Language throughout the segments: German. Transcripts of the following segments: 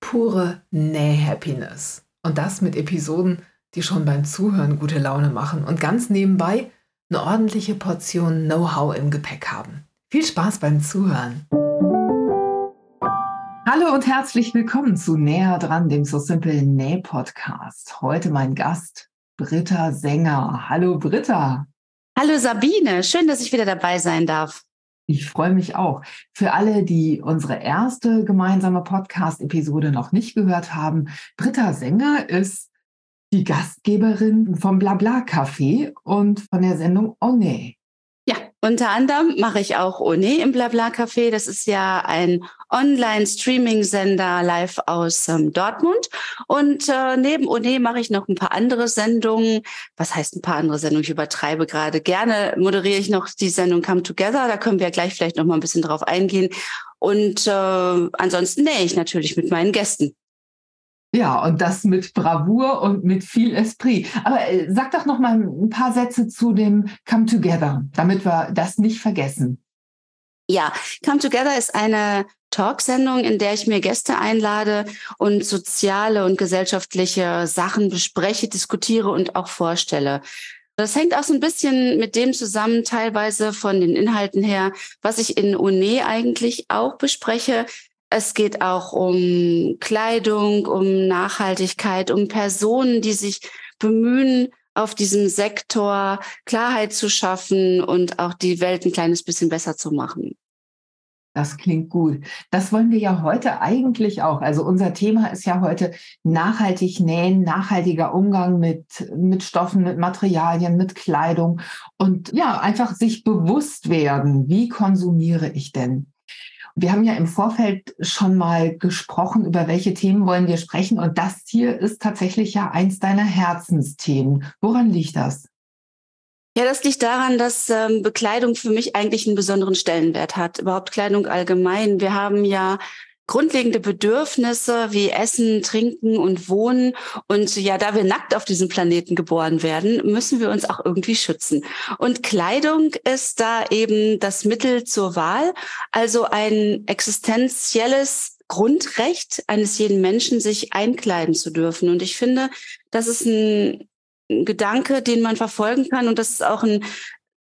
pure Näh-Happiness. Und das mit Episoden, die schon beim Zuhören gute Laune machen und ganz nebenbei eine ordentliche Portion Know-how im Gepäck haben. Viel Spaß beim Zuhören! Hallo und herzlich willkommen zu Näher dran, dem So Simple Näh Podcast. Heute mein Gast Britta Sänger. Hallo Britta. Hallo Sabine, schön, dass ich wieder dabei sein darf. Ich freue mich auch. Für alle, die unsere erste gemeinsame Podcast-Episode noch nicht gehört haben, Britta Sänger ist die Gastgeberin vom Blabla Café und von der Sendung One. Unter anderem mache ich auch One im Blabla Café. Das ist ja ein Online-Streaming-Sender live aus ähm, Dortmund. Und äh, neben One mache ich noch ein paar andere Sendungen. Was heißt ein paar andere Sendungen? Ich übertreibe gerade. Gerne moderiere ich noch die Sendung Come Together. Da können wir gleich vielleicht noch mal ein bisschen drauf eingehen. Und äh, ansonsten nähe ich natürlich mit meinen Gästen. Ja, und das mit Bravour und mit viel Esprit. Aber äh, sag doch noch mal ein paar Sätze zu dem Come Together, damit wir das nicht vergessen. Ja, Come Together ist eine Talksendung, in der ich mir Gäste einlade und soziale und gesellschaftliche Sachen bespreche, diskutiere und auch vorstelle. Das hängt auch so ein bisschen mit dem zusammen, teilweise von den Inhalten her, was ich in UNE eigentlich auch bespreche, es geht auch um Kleidung, um Nachhaltigkeit, um Personen, die sich bemühen, auf diesem Sektor Klarheit zu schaffen und auch die Welt ein kleines bisschen besser zu machen. Das klingt gut. Das wollen wir ja heute eigentlich auch. Also unser Thema ist ja heute nachhaltig nähen, nachhaltiger Umgang mit, mit Stoffen, mit Materialien, mit Kleidung und ja, einfach sich bewusst werden, wie konsumiere ich denn? Wir haben ja im Vorfeld schon mal gesprochen, über welche Themen wollen wir sprechen. Und das hier ist tatsächlich ja eins deiner Herzensthemen. Woran liegt das? Ja, das liegt daran, dass ähm, Bekleidung für mich eigentlich einen besonderen Stellenwert hat. Überhaupt Kleidung allgemein. Wir haben ja grundlegende Bedürfnisse wie Essen, Trinken und Wohnen. Und ja, da wir nackt auf diesem Planeten geboren werden, müssen wir uns auch irgendwie schützen. Und Kleidung ist da eben das Mittel zur Wahl, also ein existenzielles Grundrecht eines jeden Menschen, sich einkleiden zu dürfen. Und ich finde, das ist ein Gedanke, den man verfolgen kann. Und das ist auch ein,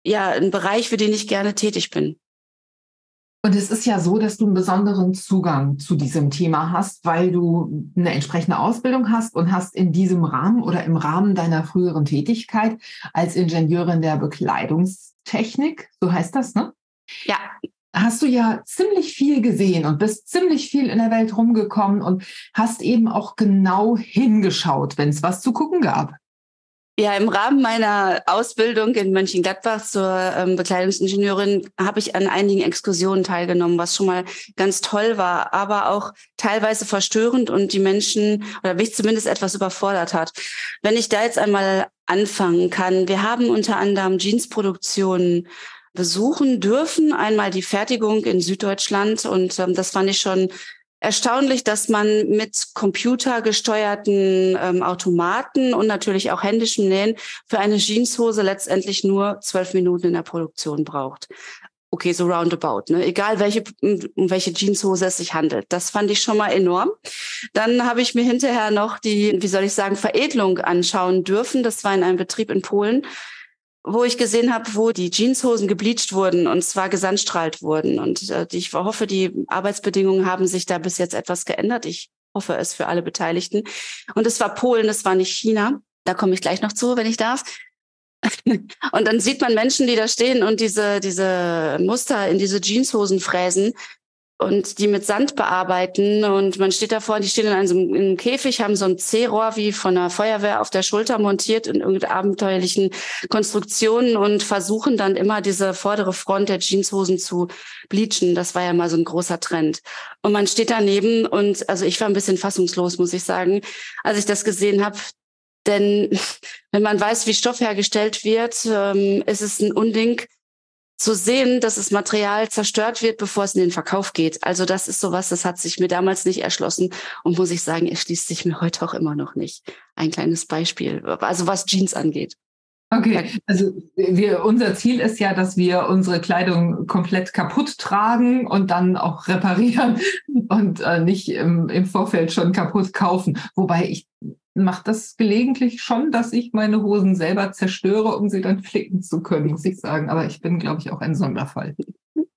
ja, ein Bereich, für den ich gerne tätig bin. Und es ist ja so, dass du einen besonderen Zugang zu diesem Thema hast, weil du eine entsprechende Ausbildung hast und hast in diesem Rahmen oder im Rahmen deiner früheren Tätigkeit als Ingenieurin der Bekleidungstechnik, so heißt das, ne? Ja. Hast du ja ziemlich viel gesehen und bist ziemlich viel in der Welt rumgekommen und hast eben auch genau hingeschaut, wenn es was zu gucken gab. Ja, im Rahmen meiner Ausbildung in Mönchengladbach zur ähm, Bekleidungsingenieurin habe ich an einigen Exkursionen teilgenommen, was schon mal ganz toll war, aber auch teilweise verstörend und die Menschen oder mich zumindest etwas überfordert hat. Wenn ich da jetzt einmal anfangen kann, wir haben unter anderem Jeansproduktionen besuchen dürfen, einmal die Fertigung in Süddeutschland und ähm, das fand ich schon erstaunlich, dass man mit computergesteuerten ähm, Automaten und natürlich auch händischem Nähen für eine Jeanshose letztendlich nur zwölf Minuten in der Produktion braucht. Okay, so roundabout, ne? Egal welche, um welche Jeanshose es sich handelt. Das fand ich schon mal enorm. Dann habe ich mir hinterher noch die, wie soll ich sagen, Veredelung anschauen dürfen. Das war in einem Betrieb in Polen wo ich gesehen habe, wo die Jeanshosen gebleached wurden und zwar gesandstrahlt wurden. Und äh, ich hoffe, die Arbeitsbedingungen haben sich da bis jetzt etwas geändert. Ich hoffe es für alle Beteiligten. Und es war Polen, es war nicht China. Da komme ich gleich noch zu, wenn ich darf. und dann sieht man Menschen, die da stehen und diese, diese Muster in diese Jeanshosen fräsen. Und die mit Sand bearbeiten und man steht davor, die stehen in einem, in einem Käfig, haben so ein C-Rohr wie von der Feuerwehr auf der Schulter montiert in irgendeinen abenteuerlichen Konstruktionen und versuchen dann immer diese vordere Front der Jeanshosen zu bleachen. Das war ja mal so ein großer Trend. Und man steht daneben und also ich war ein bisschen fassungslos, muss ich sagen, als ich das gesehen habe. Denn wenn man weiß, wie Stoff hergestellt wird, ähm, ist es ein Unding, zu sehen, dass das Material zerstört wird, bevor es in den Verkauf geht. Also das ist sowas, das hat sich mir damals nicht erschlossen und muss ich sagen, erschließt sich mir heute auch immer noch nicht. Ein kleines Beispiel, also was Jeans angeht. Okay, also wir, unser Ziel ist ja, dass wir unsere Kleidung komplett kaputt tragen und dann auch reparieren und äh, nicht im, im Vorfeld schon kaputt kaufen. Wobei ich mache das gelegentlich schon, dass ich meine Hosen selber zerstöre, um sie dann flicken zu können, muss ich sagen. Aber ich bin, glaube ich, auch ein Sonderfall.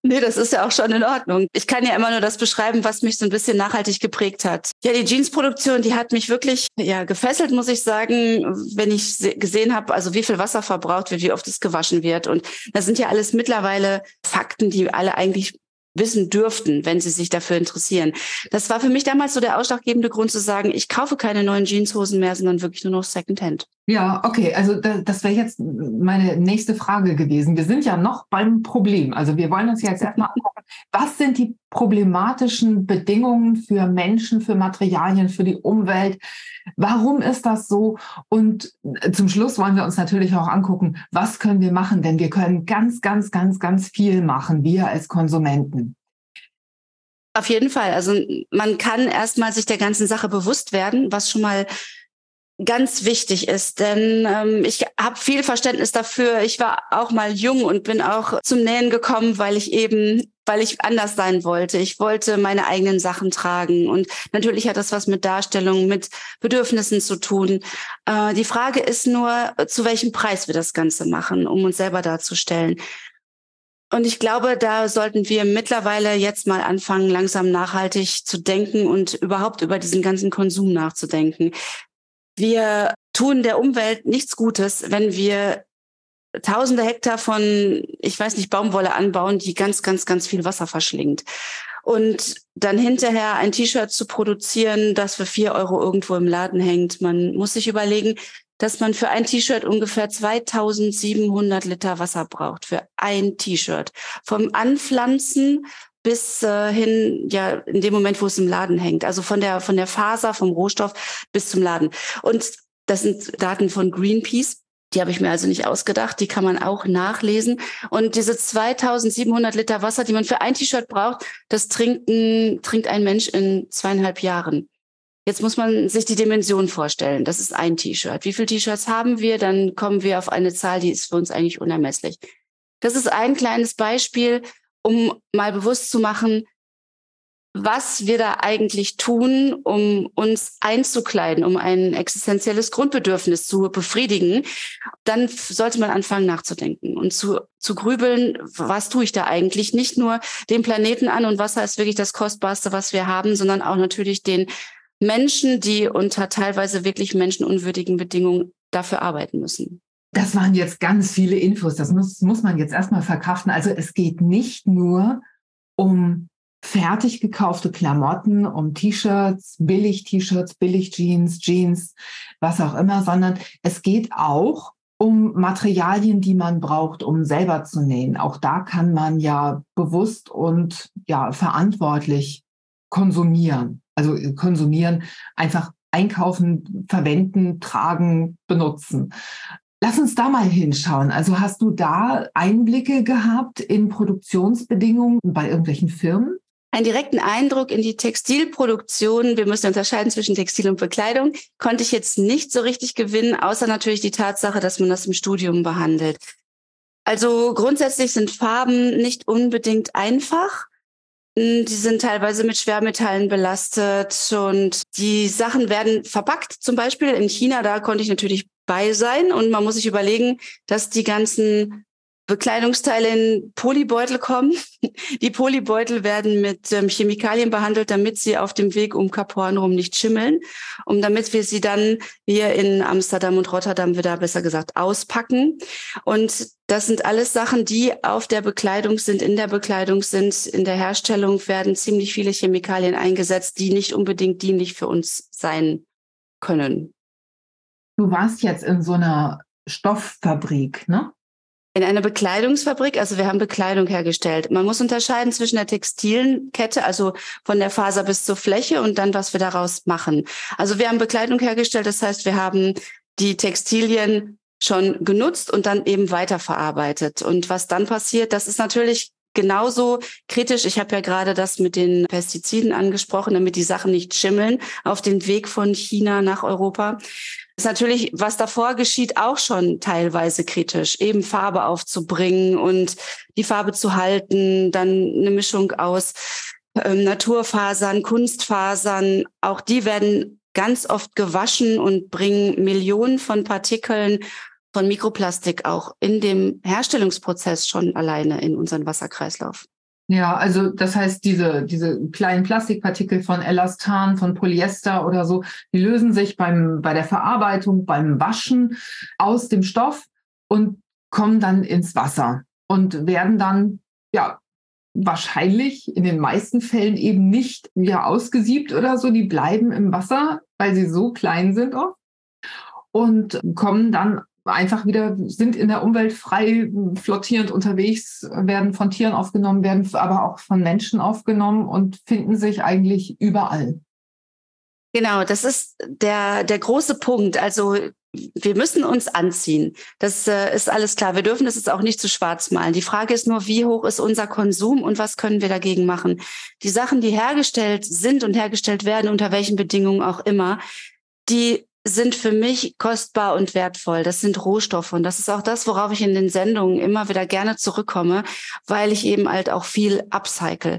Nee, das ist ja auch schon in Ordnung. Ich kann ja immer nur das beschreiben, was mich so ein bisschen nachhaltig geprägt hat. Ja, die Jeansproduktion, die hat mich wirklich ja gefesselt, muss ich sagen, wenn ich gesehen habe, also wie viel Wasser verbraucht wird, wie oft es gewaschen wird. Und das sind ja alles mittlerweile Fakten, die alle eigentlich wissen dürften, wenn sie sich dafür interessieren. Das war für mich damals so der ausschlaggebende Grund zu sagen, ich kaufe keine neuen Jeanshosen mehr, sondern wirklich nur noch Secondhand. Ja, okay. Also das wäre jetzt meine nächste Frage gewesen. Wir sind ja noch beim Problem. Also wir wollen uns jetzt erstmal angucken, was sind die problematischen Bedingungen für Menschen, für Materialien, für die Umwelt? Warum ist das so? Und zum Schluss wollen wir uns natürlich auch angucken, was können wir machen? Denn wir können ganz, ganz, ganz, ganz viel machen, wir als Konsumenten. Auf jeden Fall. Also man kann erstmal sich der ganzen Sache bewusst werden, was schon mal ganz wichtig ist. Denn ähm, ich habe viel Verständnis dafür. Ich war auch mal jung und bin auch zum Nähen gekommen, weil ich eben, weil ich anders sein wollte. Ich wollte meine eigenen Sachen tragen. Und natürlich hat das was mit Darstellung, mit Bedürfnissen zu tun. Äh, die Frage ist nur, zu welchem Preis wir das Ganze machen, um uns selber darzustellen. Und ich glaube, da sollten wir mittlerweile jetzt mal anfangen, langsam nachhaltig zu denken und überhaupt über diesen ganzen Konsum nachzudenken. Wir tun der Umwelt nichts Gutes, wenn wir tausende Hektar von, ich weiß nicht, Baumwolle anbauen, die ganz, ganz, ganz viel Wasser verschlingt. Und dann hinterher ein T-Shirt zu produzieren, das für vier Euro irgendwo im Laden hängt. Man muss sich überlegen, dass man für ein T-Shirt ungefähr 2700 Liter Wasser braucht. Für ein T-Shirt. Vom Anpflanzen bis äh, hin, ja, in dem Moment, wo es im Laden hängt. Also von der, von der Faser, vom Rohstoff bis zum Laden. Und das sind Daten von Greenpeace. Die habe ich mir also nicht ausgedacht. Die kann man auch nachlesen. Und diese 2700 Liter Wasser, die man für ein T-Shirt braucht, das trinkt ein, trinkt ein Mensch in zweieinhalb Jahren. Jetzt muss man sich die Dimension vorstellen. Das ist ein T-Shirt. Wie viele T-Shirts haben wir? Dann kommen wir auf eine Zahl, die ist für uns eigentlich unermesslich. Das ist ein kleines Beispiel, um mal bewusst zu machen, was wir da eigentlich tun, um uns einzukleiden, um ein existenzielles Grundbedürfnis zu befriedigen, dann sollte man anfangen nachzudenken und zu, zu grübeln, was tue ich da eigentlich? Nicht nur den Planeten an und Wasser ist wirklich das Kostbarste, was wir haben, sondern auch natürlich den Menschen, die unter teilweise wirklich menschenunwürdigen Bedingungen dafür arbeiten müssen. Das waren jetzt ganz viele Infos. Das muss, muss man jetzt erstmal verkraften. Also es geht nicht nur um fertig gekaufte Klamotten, um T-Shirts, Billig-T-Shirts, Billig-Jeans, Jeans, was auch immer, sondern es geht auch um Materialien, die man braucht, um selber zu nähen. Auch da kann man ja bewusst und ja verantwortlich konsumieren. Also konsumieren, einfach einkaufen, verwenden, tragen, benutzen. Lass uns da mal hinschauen. Also hast du da Einblicke gehabt in Produktionsbedingungen bei irgendwelchen Firmen? Einen direkten Eindruck in die Textilproduktion, wir müssen unterscheiden zwischen Textil und Bekleidung, konnte ich jetzt nicht so richtig gewinnen, außer natürlich die Tatsache, dass man das im Studium behandelt. Also grundsätzlich sind Farben nicht unbedingt einfach. Die sind teilweise mit Schwermetallen belastet und die Sachen werden verpackt. Zum Beispiel in China, da konnte ich natürlich bei sein und man muss sich überlegen, dass die ganzen Bekleidungsteile in Polybeutel kommen. Die Polybeutel werden mit ähm, Chemikalien behandelt, damit sie auf dem Weg um Kap Horn rum nicht schimmeln, um damit wir sie dann hier in Amsterdam und Rotterdam wieder besser gesagt auspacken. Und Das sind alles Sachen, die auf der Bekleidung sind, in der Bekleidung sind. In der Herstellung werden ziemlich viele Chemikalien eingesetzt, die nicht unbedingt dienlich für uns sein können. Du warst jetzt in so einer Stofffabrik, ne? In einer Bekleidungsfabrik, also wir haben Bekleidung hergestellt. Man muss unterscheiden zwischen der textilen Kette, also von der Faser bis zur Fläche und dann, was wir daraus machen. Also wir haben Bekleidung hergestellt, das heißt, wir haben die Textilien schon genutzt und dann eben weiterverarbeitet. Und was dann passiert, das ist natürlich genauso kritisch. Ich habe ja gerade das mit den Pestiziden angesprochen, damit die Sachen nicht schimmeln auf dem Weg von China nach Europa ist natürlich, was davor geschieht, auch schon teilweise kritisch, eben Farbe aufzubringen und die Farbe zu halten, dann eine Mischung aus ähm, Naturfasern, Kunstfasern, auch die werden ganz oft gewaschen und bringen Millionen von Partikeln von Mikroplastik auch in dem Herstellungsprozess schon alleine in unseren Wasserkreislauf. Ja, also das heißt, diese, diese kleinen Plastikpartikel von Elastan, von Polyester oder so, die lösen sich beim, bei der Verarbeitung, beim Waschen aus dem Stoff und kommen dann ins Wasser und werden dann, ja, wahrscheinlich in den meisten Fällen eben nicht wieder ausgesiebt oder so. Die bleiben im Wasser, weil sie so klein sind oft und kommen dann einfach wieder sind in der Umwelt frei flottierend unterwegs, werden von Tieren aufgenommen, werden aber auch von Menschen aufgenommen und finden sich eigentlich überall. Genau, das ist der, der große Punkt. Also wir müssen uns anziehen. Das äh, ist alles klar. Wir dürfen das jetzt auch nicht zu schwarz malen. Die Frage ist nur, wie hoch ist unser Konsum und was können wir dagegen machen? Die Sachen, die hergestellt sind und hergestellt werden, unter welchen Bedingungen auch immer, die sind für mich kostbar und wertvoll. Das sind Rohstoffe. Und das ist auch das, worauf ich in den Sendungen immer wieder gerne zurückkomme, weil ich eben halt auch viel upcycle.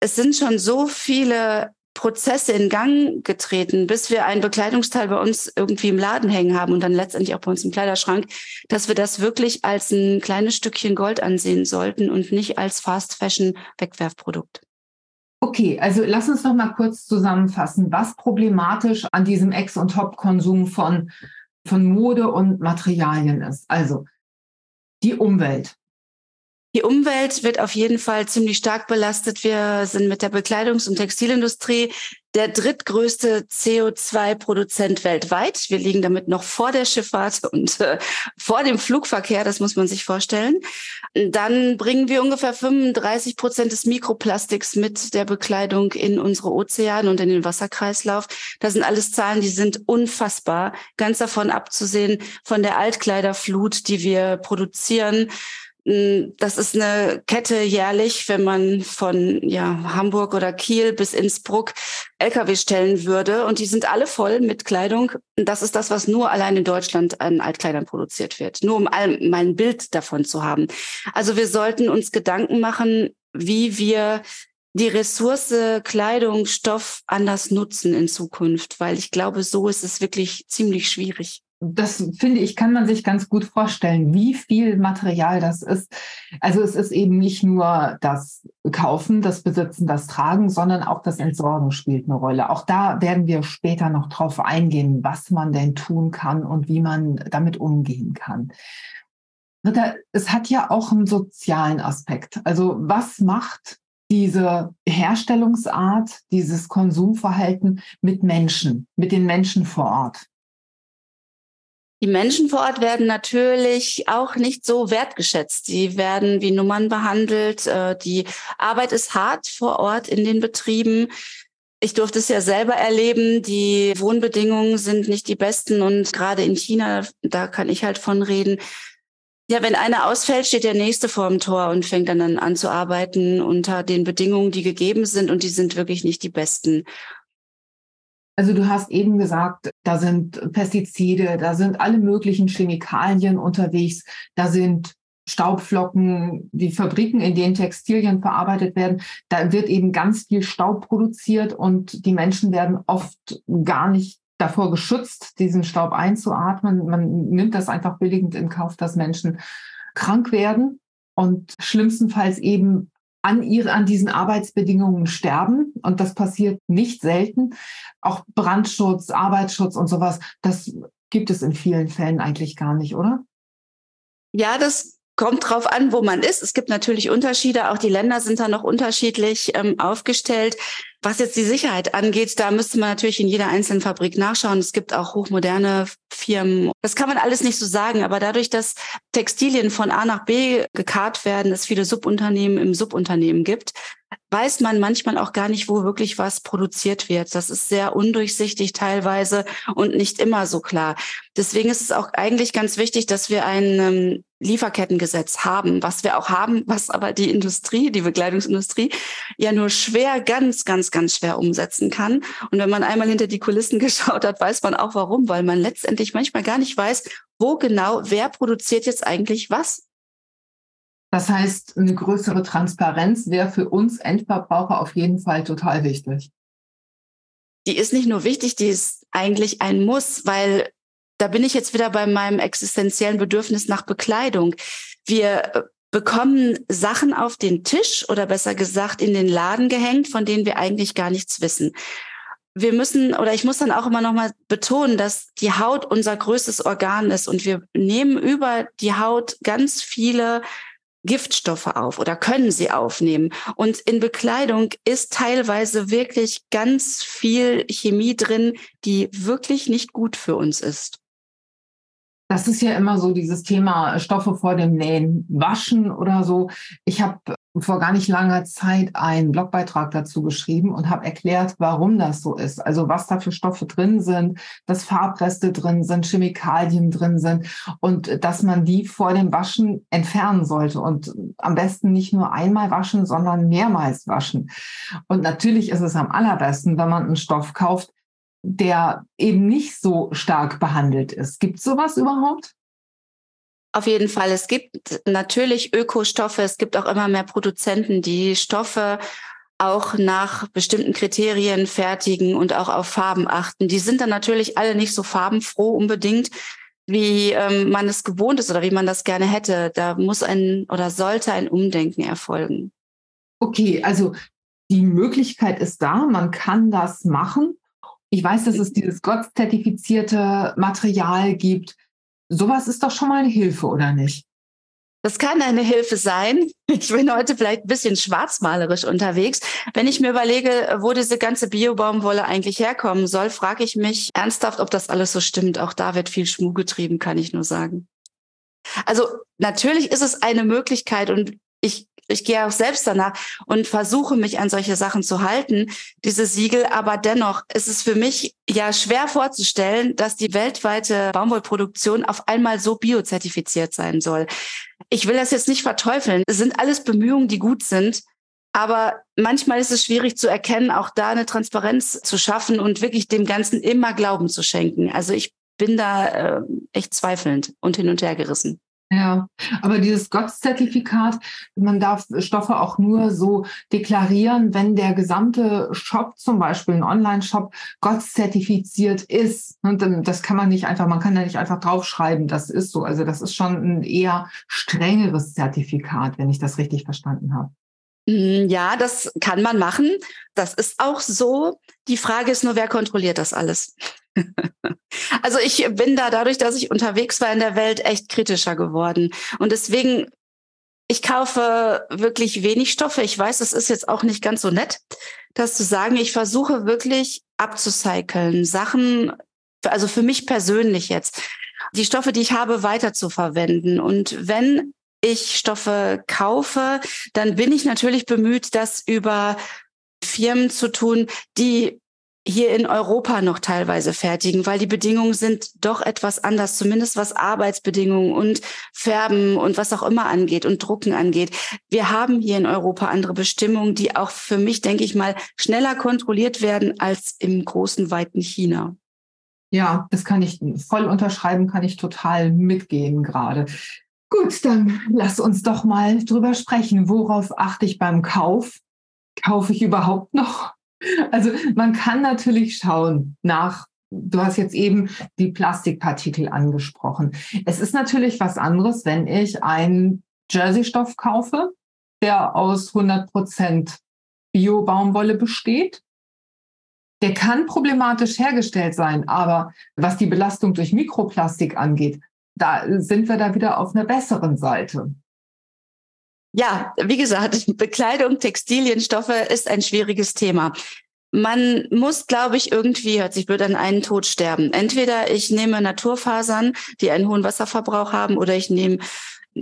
Es sind schon so viele Prozesse in Gang getreten, bis wir ein Bekleidungsteil bei uns irgendwie im Laden hängen haben und dann letztendlich auch bei uns im Kleiderschrank, dass wir das wirklich als ein kleines Stückchen Gold ansehen sollten und nicht als Fast Fashion Wegwerfprodukt. Okay, also lass uns noch mal kurz zusammenfassen, was problematisch an diesem Ex- und Top-Konsum von, von Mode und Materialien ist. Also die Umwelt. Die Umwelt wird auf jeden Fall ziemlich stark belastet. Wir sind mit der Bekleidungs- und Textilindustrie der drittgrößte CO2-Produzent weltweit. Wir liegen damit noch vor der Schifffahrt und äh, vor dem Flugverkehr, das muss man sich vorstellen. Dann bringen wir ungefähr 35 Prozent des Mikroplastiks mit der Bekleidung in unsere Ozeane und in den Wasserkreislauf. Das sind alles Zahlen, die sind unfassbar. Ganz davon abzusehen von der Altkleiderflut, die wir produzieren das ist eine Kette jährlich, wenn man von ja, Hamburg oder Kiel bis Innsbruck Lkw stellen würde. Und die sind alle voll mit Kleidung. Das ist das, was nur allein in Deutschland an Altkleidern produziert wird. Nur um mal ein Bild davon zu haben. Also wir sollten uns Gedanken machen, wie wir die Ressource Kleidung, Stoff anders nutzen in Zukunft, weil ich glaube, so ist es wirklich ziemlich schwierig das finde ich, kann man sich ganz gut vorstellen, wie viel Material das ist. Also es ist eben nicht nur das Kaufen, das Besitzen, das Tragen, sondern auch das Entsorgen spielt eine Rolle. Auch da werden wir später noch drauf eingehen, was man denn tun kann und wie man damit umgehen kann. Ritter, es hat ja auch einen sozialen Aspekt. Also was macht diese Herstellungsart, dieses Konsumverhalten mit Menschen, mit den Menschen vor Ort? Die Menschen vor Ort werden natürlich auch nicht so wertgeschätzt. Sie werden wie Nummern behandelt. Äh, die Arbeit ist hart vor Ort in den Betrieben. Ich durfte es ja selber erleben. Die Wohnbedingungen sind nicht die besten und gerade in China, da kann ich halt von reden. Ja, wenn einer ausfällt, steht der nächste vor dem Tor und fängt dann an zu arbeiten unter den Bedingungen, die gegeben sind und die sind wirklich nicht die besten. Also du hast eben gesagt, da sind Pestizide, da sind alle möglichen Chemikalien unterwegs, da sind Staubflocken, die Fabriken, in denen Textilien verarbeitet werden, da wird eben ganz viel Staub produziert und die Menschen werden oft gar nicht davor geschützt, diesen Staub einzuatmen. Man nimmt das einfach billigend in Kauf, dass Menschen krank werden und schlimmstenfalls eben an, ihre, an diesen Arbeitsbedingungen sterben. Und das passiert nicht selten. Auch Brandschutz, Arbeitsschutz und sowas, das gibt es in vielen Fällen eigentlich gar nicht, oder? Ja, das kommt drauf an, wo man ist. Es gibt natürlich Unterschiede. Auch die Länder sind da noch unterschiedlich ähm, aufgestellt. Was jetzt die Sicherheit angeht, da müsste man natürlich in jeder einzelnen Fabrik nachschauen. Es gibt auch hochmoderne Firmen. Das kann man alles nicht so sagen. Aber dadurch, dass Textilien von A nach B gekarrt werden, es viele Subunternehmen im Subunternehmen gibt, weiß man manchmal auch gar nicht, wo wirklich was produziert wird. Das ist sehr undurchsichtig teilweise und nicht immer so klar. Deswegen ist es auch eigentlich ganz wichtig, dass wir ein ähm, Lieferkettengesetz haben, was wir auch haben, was aber die Industrie, die Bekleidungsindustrie ja nur schwer, ganz, ganz, ganz schwer umsetzen kann. Und wenn man einmal hinter die Kulissen geschaut hat, weiß man auch warum, weil man letztendlich manchmal gar nicht weiß, wo genau, wer produziert jetzt eigentlich was. Das heißt, eine größere Transparenz wäre für uns Endverbraucher auf jeden Fall total wichtig. Die ist nicht nur wichtig, die ist eigentlich ein Muss, weil da bin ich jetzt wieder bei meinem existenziellen Bedürfnis nach Bekleidung. Wir äh, bekommen Sachen auf den Tisch oder besser gesagt in den Laden gehängt, von denen wir eigentlich gar nichts wissen. Wir müssen oder ich muss dann auch immer noch mal betonen, dass die Haut unser größtes Organ ist und wir nehmen über die Haut ganz viele Giftstoffe auf oder können sie aufnehmen. Und in Bekleidung ist teilweise wirklich ganz viel Chemie drin, die wirklich nicht gut für uns ist. Das ist ja immer so dieses Thema Stoffe vor dem Nähen, Waschen oder so. Ich habe vor gar nicht langer Zeit einen Blogbeitrag dazu geschrieben und habe erklärt, warum das so ist. Also was da für Stoffe drin sind, dass Farbreste drin sind, Chemikalien drin sind und dass man die vor dem Waschen entfernen sollte und am besten nicht nur einmal waschen, sondern mehrmals waschen. Und natürlich ist es am allerbesten, wenn man einen Stoff kauft, der eben nicht so stark behandelt ist. Gibt es sowas überhaupt? Auf jeden Fall. Es gibt natürlich Ökostoffe. Es gibt auch immer mehr Produzenten, die Stoffe auch nach bestimmten Kriterien fertigen und auch auf Farben achten. Die sind dann natürlich alle nicht so farbenfroh unbedingt, wie ähm, man es gewohnt ist oder wie man das gerne hätte. Da muss ein oder sollte ein Umdenken erfolgen. Okay, also die Möglichkeit ist da, man kann das machen. Ich weiß, dass es dieses Gott-zertifizierte Material gibt. Sowas ist doch schon mal eine Hilfe, oder nicht? Das kann eine Hilfe sein. Ich bin heute vielleicht ein bisschen schwarzmalerisch unterwegs. Wenn ich mir überlege, wo diese ganze Biobaumwolle eigentlich herkommen soll, frage ich mich ernsthaft, ob das alles so stimmt. Auch da wird viel Schmuh getrieben, kann ich nur sagen. Also natürlich ist es eine Möglichkeit und ich ich gehe auch selbst danach und versuche mich an solche Sachen zu halten, diese Siegel. Aber dennoch ist es für mich ja schwer vorzustellen, dass die weltweite Baumwollproduktion auf einmal so biozertifiziert sein soll. Ich will das jetzt nicht verteufeln. Es sind alles Bemühungen, die gut sind. Aber manchmal ist es schwierig zu erkennen, auch da eine Transparenz zu schaffen und wirklich dem Ganzen immer Glauben zu schenken. Also ich bin da äh, echt zweifelnd und hin und her gerissen. Ja, aber dieses Gott-Zertifikat, man darf Stoffe auch nur so deklarieren, wenn der gesamte Shop, zum Beispiel ein Online-Shop, Gott-zertifiziert ist. Und das kann man nicht einfach, man kann da nicht einfach draufschreiben, das ist so. Also das ist schon ein eher strengeres Zertifikat, wenn ich das richtig verstanden habe. Mm, ja, das kann man machen. Das ist auch so. Die Frage ist nur, wer kontrolliert das alles? also ich bin da dadurch, dass ich unterwegs war in der Welt, echt kritischer geworden. Und deswegen, ich kaufe wirklich wenig Stoffe. Ich weiß, es ist jetzt auch nicht ganz so nett, das zu sagen. Ich versuche wirklich abzucyceln, Sachen, also für mich persönlich jetzt, die Stoffe, die ich habe, weiter zu verwenden. Und wenn ich Stoffe kaufe, dann bin ich natürlich bemüht, das über Firmen zu tun, die hier in Europa noch teilweise fertigen, weil die Bedingungen sind doch etwas anders, zumindest was Arbeitsbedingungen und Färben und was auch immer angeht und Drucken angeht. Wir haben hier in Europa andere Bestimmungen, die auch für mich, denke ich mal, schneller kontrolliert werden als im großen, weiten China. Ja, das kann ich voll unterschreiben, kann ich total mitgehen gerade. Gut, dann lass uns doch mal drüber sprechen. Worauf achte ich beim Kauf? Kaufe ich überhaupt noch? Also man kann natürlich schauen nach, du hast jetzt eben die Plastikpartikel angesprochen. Es ist natürlich was anderes, wenn ich einen Jersey-Stoff kaufe, der aus 100 Prozent Bio-Baumwolle besteht. Der kann problematisch hergestellt sein, aber was die Belastung durch Mikroplastik angeht, da sind wir da wieder auf einer besseren Seite. Ja, wie gesagt, Bekleidung, Textilien, Stoffe ist ein schwieriges Thema. Man muss, glaube ich, irgendwie, hört sich blöd an, einen Tod sterben. Entweder ich nehme Naturfasern, die einen hohen Wasserverbrauch haben, oder ich nehme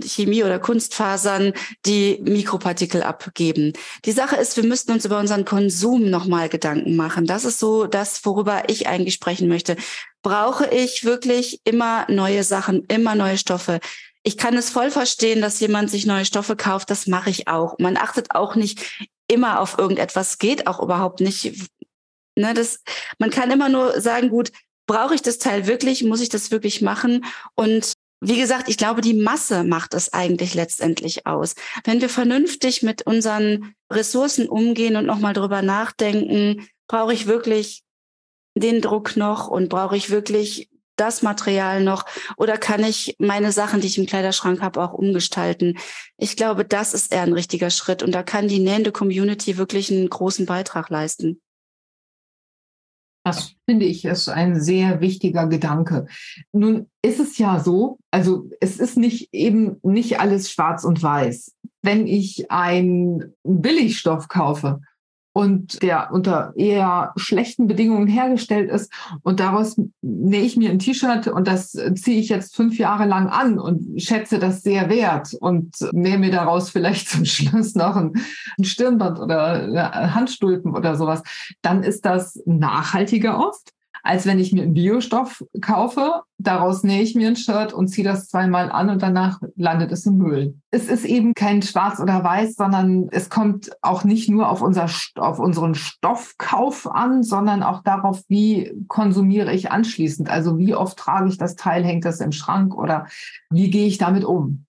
Chemie oder Kunstfasern, die Mikropartikel abgeben. Die Sache ist, wir müssten uns über unseren Konsum nochmal Gedanken machen. Das ist so das, worüber ich eigentlich sprechen möchte. Brauche ich wirklich immer neue Sachen, immer neue Stoffe? Ich kann es voll verstehen, dass jemand sich neue Stoffe kauft. Das mache ich auch. Man achtet auch nicht immer auf irgendetwas, geht auch überhaupt nicht. Ne, das, man kann immer nur sagen, gut, brauche ich das Teil wirklich? Muss ich das wirklich machen? Und wie gesagt, ich glaube, die Masse macht es eigentlich letztendlich aus. Wenn wir vernünftig mit unseren Ressourcen umgehen und nochmal drüber nachdenken, brauche ich wirklich den Druck noch und brauche ich wirklich das Material noch oder kann ich meine Sachen, die ich im Kleiderschrank habe, auch umgestalten? Ich glaube, das ist eher ein richtiger Schritt und da kann die nähende Community wirklich einen großen Beitrag leisten. Das finde ich ist ein sehr wichtiger Gedanke. Nun ist es ja so, also es ist nicht eben nicht alles schwarz und weiß. Wenn ich einen Billigstoff kaufe, und der unter eher schlechten Bedingungen hergestellt ist. Und daraus nähe ich mir ein T-Shirt und das ziehe ich jetzt fünf Jahre lang an und schätze das sehr wert und nähe mir daraus vielleicht zum Schluss noch ein, ein Stirnband oder Handstulpen oder sowas. Dann ist das nachhaltiger oft als wenn ich mir einen Biostoff kaufe. Daraus nähe ich mir ein Shirt und ziehe das zweimal an und danach landet es im Müll. Es ist eben kein Schwarz oder Weiß, sondern es kommt auch nicht nur auf, unser, auf unseren Stoffkauf an, sondern auch darauf, wie konsumiere ich anschließend. Also wie oft trage ich das Teil, hängt das im Schrank oder wie gehe ich damit um?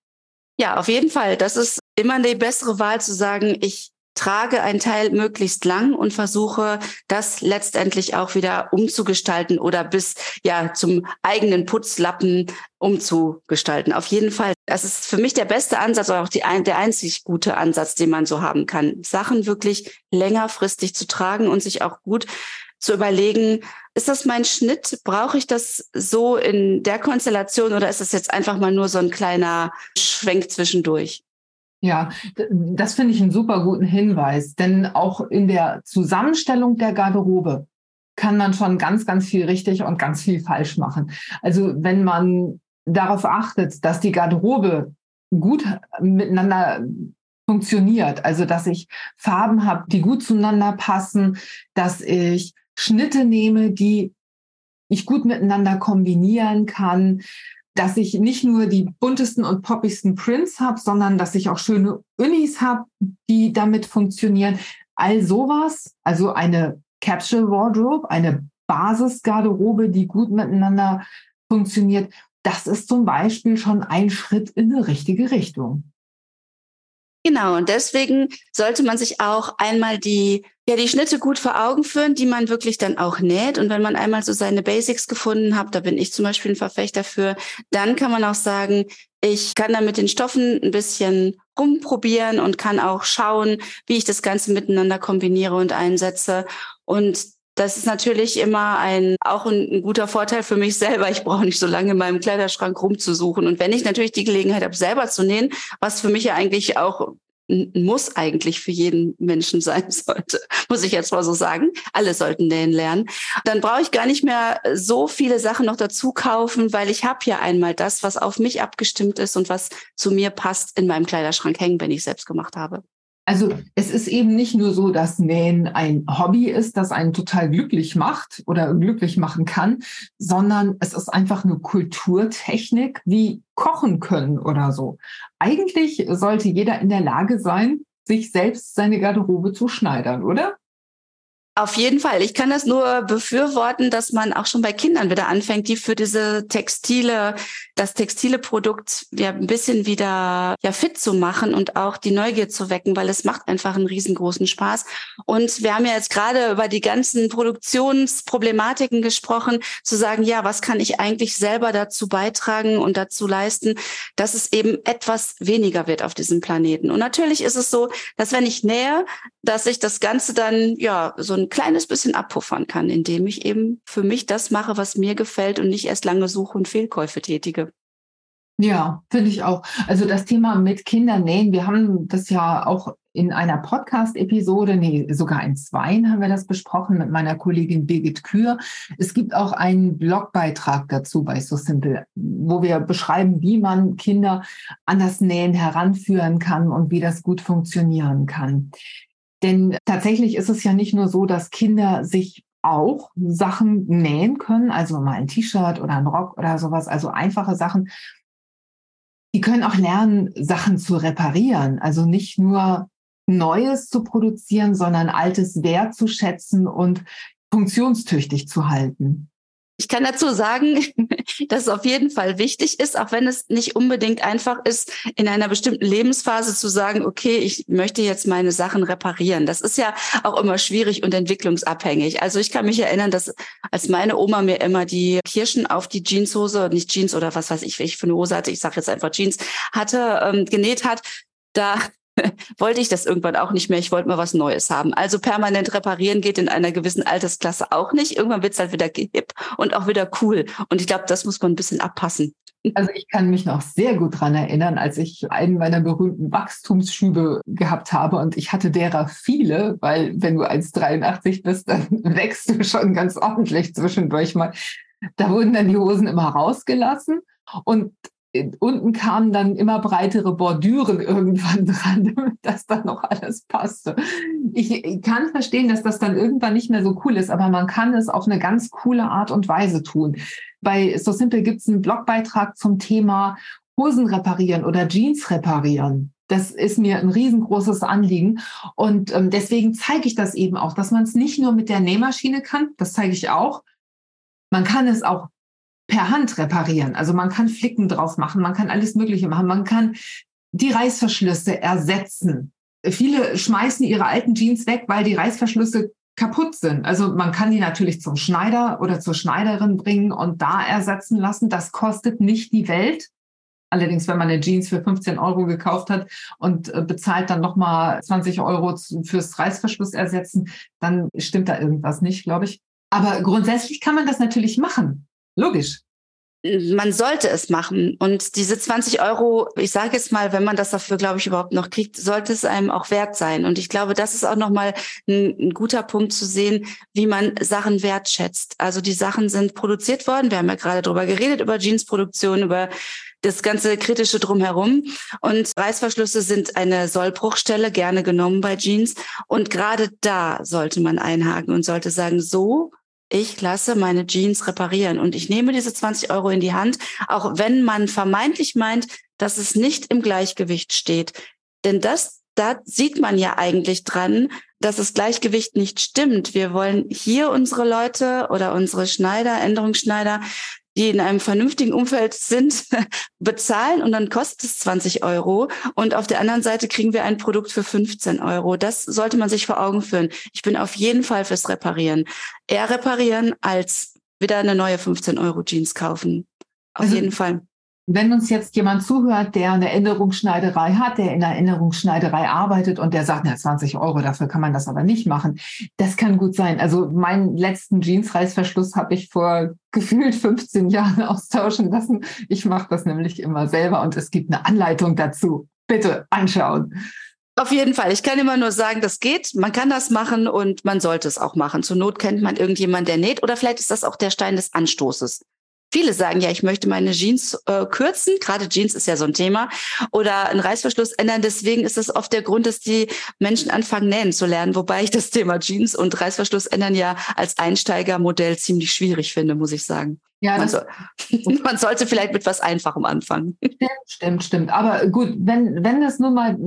Ja, auf jeden Fall. Das ist immer die bessere Wahl zu sagen, ich trage ein Teil möglichst lang und versuche das letztendlich auch wieder umzugestalten oder bis ja zum eigenen Putzlappen umzugestalten. Auf jeden Fall, das ist für mich der beste Ansatz oder auch die, der einzig gute Ansatz, den man so haben kann. Sachen wirklich längerfristig zu tragen und sich auch gut zu überlegen, ist das mein Schnitt? Brauche ich das so in der Konstellation oder ist das jetzt einfach mal nur so ein kleiner Schwenk zwischendurch? Ja, das finde ich einen super guten Hinweis, denn auch in der Zusammenstellung der Garderobe kann man schon ganz, ganz viel richtig und ganz viel falsch machen. Also wenn man darauf achtet, dass die Garderobe gut miteinander funktioniert, also dass ich Farben habe, die gut zueinander passen, dass ich Schnitte nehme, die ich gut miteinander kombinieren kann, dass ich nicht nur die buntesten und poppigsten Prints habe, sondern dass ich auch schöne Unis habe, die damit funktionieren. All sowas, also eine Capsule Wardrobe, eine Basisgarderobe, die gut miteinander funktioniert, das ist zum Beispiel schon ein Schritt in eine richtige Richtung. Genau, und deswegen sollte man sich auch einmal die, ja, die Schnitte gut vor Augen führen, die man wirklich dann auch näht. Und wenn man einmal so seine Basics gefunden hat, da bin ich zum Beispiel ein Verfechter für, dann kann man auch sagen, ich kann da mit den Stoffen ein bisschen rumprobieren und kann auch schauen, wie ich das Ganze miteinander kombiniere und einsetze. Und das ist natürlich immer ein, auch ein, ein, guter Vorteil für mich selber. Ich brauche nicht so lange in meinem Kleiderschrank rumzusuchen. Und wenn ich natürlich die Gelegenheit habe, selber zu nähen, was für mich ja eigentlich auch muss eigentlich für jeden Menschen sein sollte, muss ich jetzt mal so sagen. Alle sollten nähen lernen. Dann brauche ich gar nicht mehr so viele Sachen noch dazu kaufen, weil ich habe ja einmal das, was auf mich abgestimmt ist und was zu mir passt, in meinem Kleiderschrank hängen, wenn ich selbst gemacht habe. Also es ist eben nicht nur so, dass Nähen ein Hobby ist, das einen total glücklich macht oder glücklich machen kann, sondern es ist einfach eine Kulturtechnik wie Kochen können oder so. Eigentlich sollte jeder in der Lage sein, sich selbst seine Garderobe zu schneidern, oder? Auf jeden Fall. Ich kann das nur befürworten, dass man auch schon bei Kindern wieder anfängt, die für diese Textile, das textile Produkt ja ein bisschen wieder ja fit zu machen und auch die Neugier zu wecken, weil es macht einfach einen riesengroßen Spaß. Und wir haben ja jetzt gerade über die ganzen Produktionsproblematiken gesprochen, zu sagen, ja, was kann ich eigentlich selber dazu beitragen und dazu leisten, dass es eben etwas weniger wird auf diesem Planeten. Und natürlich ist es so, dass wenn ich nähe, dass ich das Ganze dann ja so ein kleines bisschen abpuffern kann, indem ich eben für mich das mache, was mir gefällt und nicht erst lange suche und Fehlkäufe tätige. Ja, finde ich auch. Also das Thema mit Kindern nähen, wir haben das ja auch in einer Podcast-Episode, nee, sogar in zweien haben wir das besprochen mit meiner Kollegin Birgit Kür. Es gibt auch einen Blogbeitrag dazu bei So Simple, wo wir beschreiben, wie man Kinder an das Nähen heranführen kann und wie das gut funktionieren kann. Denn tatsächlich ist es ja nicht nur so, dass Kinder sich auch Sachen nähen können, also mal ein T-Shirt oder ein Rock oder sowas, also einfache Sachen. Die können auch lernen, Sachen zu reparieren, also nicht nur Neues zu produzieren, sondern Altes wertzuschätzen und funktionstüchtig zu halten. Ich kann dazu sagen, dass es auf jeden Fall wichtig ist, auch wenn es nicht unbedingt einfach ist, in einer bestimmten Lebensphase zu sagen, okay, ich möchte jetzt meine Sachen reparieren. Das ist ja auch immer schwierig und entwicklungsabhängig. Also ich kann mich erinnern, dass als meine Oma mir immer die Kirschen auf die Jeanshose, nicht Jeans oder was weiß ich, welche für eine Hose hatte, ich sage jetzt einfach Jeans, hatte, ähm, genäht hat, da wollte ich das irgendwann auch nicht mehr. Ich wollte mal was Neues haben. Also permanent reparieren geht in einer gewissen Altersklasse auch nicht. Irgendwann wird es halt wieder hip und auch wieder cool. Und ich glaube, das muss man ein bisschen abpassen. Also ich kann mich noch sehr gut dran erinnern, als ich einen meiner berühmten Wachstumsschübe gehabt habe und ich hatte derer viele, weil wenn du 1,83 bist, dann wächst du schon ganz ordentlich zwischendurch mal. Da wurden dann die Hosen immer rausgelassen und unten kamen dann immer breitere Bordüren irgendwann dran, damit das dann noch alles passte. Ich kann verstehen, dass das dann irgendwann nicht mehr so cool ist, aber man kann es auf eine ganz coole Art und Weise tun. Bei So Simple gibt es einen Blogbeitrag zum Thema Hosen reparieren oder Jeans reparieren. Das ist mir ein riesengroßes Anliegen. Und ähm, deswegen zeige ich das eben auch, dass man es nicht nur mit der Nähmaschine kann, das zeige ich auch. Man kann es auch per Hand reparieren. Also man kann Flicken drauf machen, man kann alles Mögliche machen, man kann die Reißverschlüsse ersetzen. Viele schmeißen ihre alten Jeans weg, weil die Reißverschlüsse kaputt sind. Also man kann die natürlich zum Schneider oder zur Schneiderin bringen und da ersetzen lassen. Das kostet nicht die Welt. Allerdings, wenn man eine Jeans für 15 Euro gekauft hat und äh, bezahlt dann nochmal 20 Euro fürs Reißverschluss ersetzen, dann stimmt da irgendwas nicht, glaube ich. Aber grundsätzlich kann man das natürlich machen. Logisch. Man sollte es machen. Und diese 20 Euro, ich sage jetzt mal, wenn man das dafür, glaube ich, überhaupt noch kriegt, sollte es einem auch wert sein. Und ich glaube, das ist auch nochmal ein, ein guter Punkt zu sehen, wie man Sachen wertschätzt. Also die Sachen sind produziert worden. Wir haben ja gerade drüber geredet, über Jeansproduktion, über das ganze kritische drumherum. Und Reißverschlüsse sind eine Sollbruchstelle, gerne genommen bei Jeans. Und gerade da sollte man einhaken und sollte sagen, so ich lasse meine Jeans reparieren und ich nehme diese 20 Euro in die Hand, auch wenn man vermeintlich meint, dass es nicht im Gleichgewicht steht. Denn das, da sieht man ja eigentlich dran, dass das Gleichgewicht nicht stimmt. Wir wollen hier unsere Leute oder unsere Schneider, Änderungsschneider die in einem vernünftigen Umfeld sind, bezahlen und dann kostet es 20 Euro. Und auf der anderen Seite kriegen wir ein Produkt für 15 Euro. Das sollte man sich vor Augen führen. Ich bin auf jeden Fall fürs Reparieren. Eher reparieren als wieder eine neue 15 Euro Jeans kaufen. Auf also, jeden Fall wenn uns jetzt jemand zuhört, der eine Änderungsschneiderei hat, der in einer Änderungsschneiderei arbeitet und der sagt, na, 20 Euro, dafür kann man das aber nicht machen. Das kann gut sein. Also meinen letzten Jeansreißverschluss habe ich vor gefühlt 15 Jahren austauschen lassen. Ich mache das nämlich immer selber und es gibt eine Anleitung dazu. Bitte anschauen. Auf jeden Fall. Ich kann immer nur sagen, das geht. Man kann das machen und man sollte es auch machen. Zur Not kennt man irgendjemand, der näht oder vielleicht ist das auch der Stein des Anstoßes. Viele sagen ja, ich möchte meine Jeans äh, kürzen. Gerade Jeans ist ja so ein Thema. Oder einen Reißverschluss ändern. Deswegen ist das oft der Grund, dass die Menschen anfangen, nähen zu lernen. Wobei ich das Thema Jeans und Reißverschluss ändern ja als Einsteigermodell ziemlich schwierig finde, muss ich sagen. Ja, man, so, man, sollte vielleicht mit was Einfachem anfangen. Stimmt, stimmt, stimmt. Aber gut, wenn, wenn das nun mal,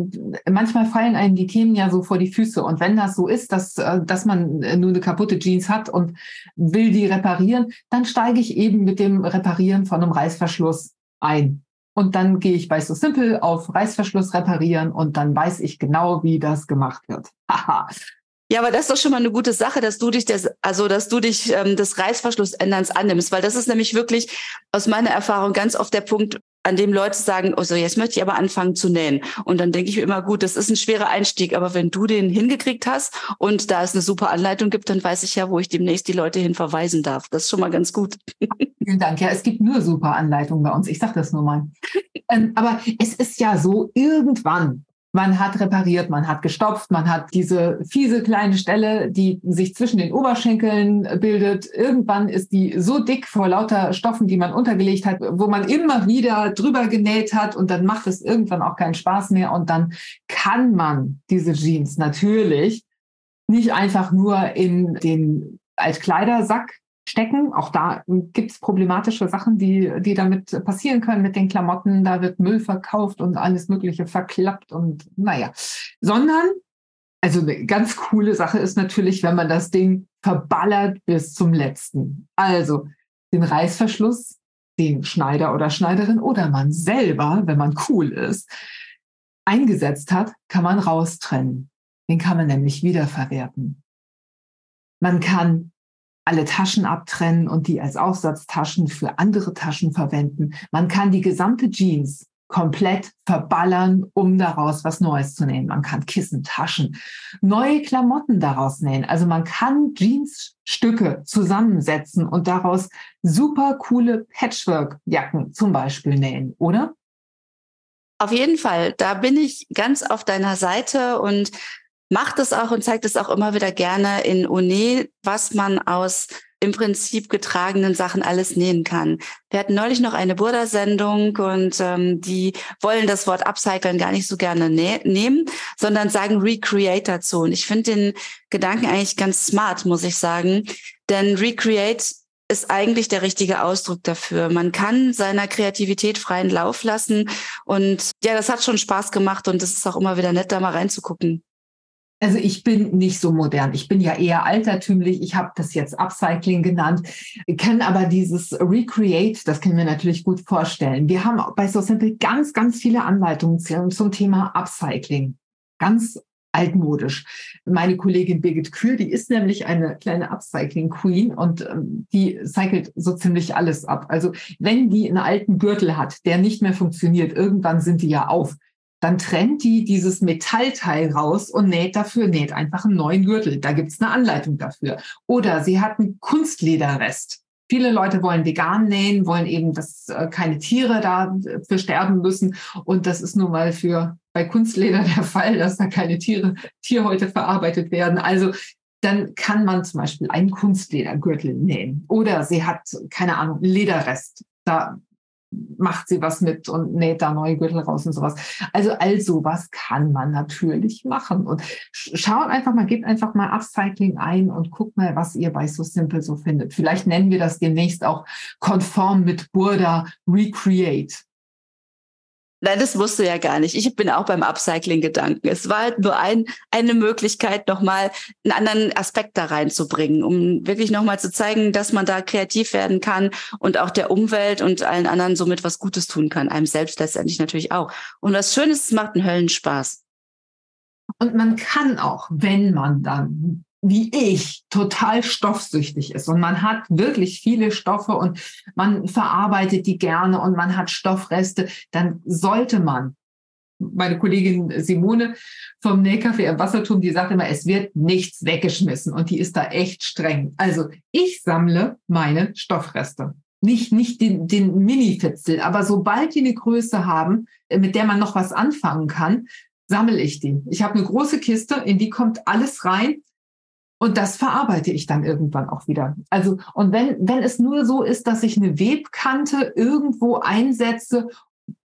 manchmal fallen einem die Themen ja so vor die Füße. Und wenn das so ist, dass, äh, dass man äh, nur eine kaputte Jeans hat und will die reparieren, dann steige ich eben mit dem Reparieren von einem Reißverschluss ein. Und dann gehe ich bei So Simple auf Reißverschluss reparieren und dann weiß ich genau, wie das gemacht wird. Haha. Ja, aber das ist doch schon mal eine gute Sache, dass du dich des, also dass du dich ähm, des Reißverschlussänderns annimmst, weil das ist nämlich wirklich aus meiner Erfahrung ganz oft der Punkt. an dem Leute sagen, oh so, jetzt möchte ich aber anfangen zu nähen. Und dann denke ich mir immer, gut, das ist ein schwerer Einstieg, aber wenn du den hingekriegt hast und da es eine super Anleitung gibt, dann weiß ich ja, wo ich demnächst die Leute hin verweisen darf. Das ist schon mal ganz gut. Vielen Dank. Ja, es gibt nur super Anleitungen bei uns. Ich sage das nur mal. Ähm, aber es ist ja so, irgendwann man hat repariert, man hat gestopft, man hat diese fiese kleine Stelle, die sich zwischen den Oberschenkeln bildet. Irgendwann ist die so dick vor lauter Stoffen, die man untergelegt hat, wo man immer wieder drüber genäht hat und dann macht es irgendwann auch keinen Spaß mehr und dann kann man diese Jeans natürlich nicht einfach nur in den Altkleidersack stecken. Auch da gibt es problematische Sachen, die, die damit passieren können mit den Klamotten. Da wird Müll verkauft und alles Mögliche verklappt und naja. Sondern, also eine ganz coole Sache ist natürlich, wenn man das Ding verballert bis zum letzten. Also den Reißverschluss, den Schneider oder Schneiderin oder man selber, wenn man cool ist, eingesetzt hat, kann man raustrennen. Den kann man nämlich wiederverwerten. Man kann alle Taschen abtrennen und die als Aufsatztaschen für andere Taschen verwenden. Man kann die gesamte Jeans komplett verballern, um daraus was Neues zu nähen. Man kann Kissen, Taschen, neue Klamotten daraus nähen. Also man kann Jeansstücke zusammensetzen und daraus super coole Patchwork-Jacken zum Beispiel nähen, oder? Auf jeden Fall. Da bin ich ganz auf deiner Seite und macht es auch und zeigt es auch immer wieder gerne in Uni, was man aus im Prinzip getragenen Sachen alles nähen kann. Wir hatten neulich noch eine Burda-Sendung und ähm, die wollen das Wort Upcyclen gar nicht so gerne ne nehmen, sondern sagen Recreate dazu. Und ich finde den Gedanken eigentlich ganz smart, muss ich sagen. Denn Recreate ist eigentlich der richtige Ausdruck dafür. Man kann seiner Kreativität freien Lauf lassen. Und ja, das hat schon Spaß gemacht und es ist auch immer wieder nett, da mal reinzugucken. Also ich bin nicht so modern. Ich bin ja eher altertümlich. Ich habe das jetzt Upcycling genannt, kann aber dieses Recreate, das können wir natürlich gut vorstellen. Wir haben bei So Simple ganz, ganz viele Anleitungen zum Thema Upcycling. Ganz altmodisch. Meine Kollegin Birgit Kühl, die ist nämlich eine kleine Upcycling Queen und ähm, die cycelt so ziemlich alles ab. Also wenn die einen alten Gürtel hat, der nicht mehr funktioniert, irgendwann sind die ja auf dann trennt die dieses Metallteil raus und näht dafür, näht einfach einen neuen Gürtel. Da gibt's eine Anleitung dafür. Oder sie hat einen Kunstlederrest. Viele Leute wollen vegan nähen, wollen eben, dass äh, keine Tiere dafür sterben müssen. Und das ist nun mal für bei Kunstleder der Fall, dass da keine Tiere, Tierhäute verarbeitet werden. Also dann kann man zum Beispiel einen Kunstledergürtel nähen. Oder sie hat, keine Ahnung, Lederrest. Da macht sie was mit und näht da neue Gürtel raus und sowas. Also all sowas kann man natürlich machen. Und schaut einfach mal, gebt einfach mal Upcycling ein und guckt mal, was ihr bei So Simple so findet. Vielleicht nennen wir das demnächst auch konform mit Burda Recreate. Nein, das wusste ja gar nicht. Ich bin auch beim Upcycling-Gedanken. Es war halt nur ein, eine Möglichkeit, nochmal einen anderen Aspekt da reinzubringen, um wirklich nochmal zu zeigen, dass man da kreativ werden kann und auch der Umwelt und allen anderen somit was Gutes tun kann. Einem selbst letztendlich natürlich auch. Und was Schönes, es macht einen Höllenspaß. Und man kann auch, wenn man dann wie ich total stoffsüchtig ist und man hat wirklich viele Stoffe und man verarbeitet die gerne und man hat Stoffreste, dann sollte man meine Kollegin Simone vom Nähcafé im Wasserturm, die sagt immer, es wird nichts weggeschmissen und die ist da echt streng. Also ich sammle meine Stoffreste. Nicht, nicht den, den Mini-Fitzel, aber sobald die eine Größe haben, mit der man noch was anfangen kann, sammle ich die. Ich habe eine große Kiste, in die kommt alles rein und das verarbeite ich dann irgendwann auch wieder. Also, und wenn, wenn es nur so ist, dass ich eine Webkante irgendwo einsetze,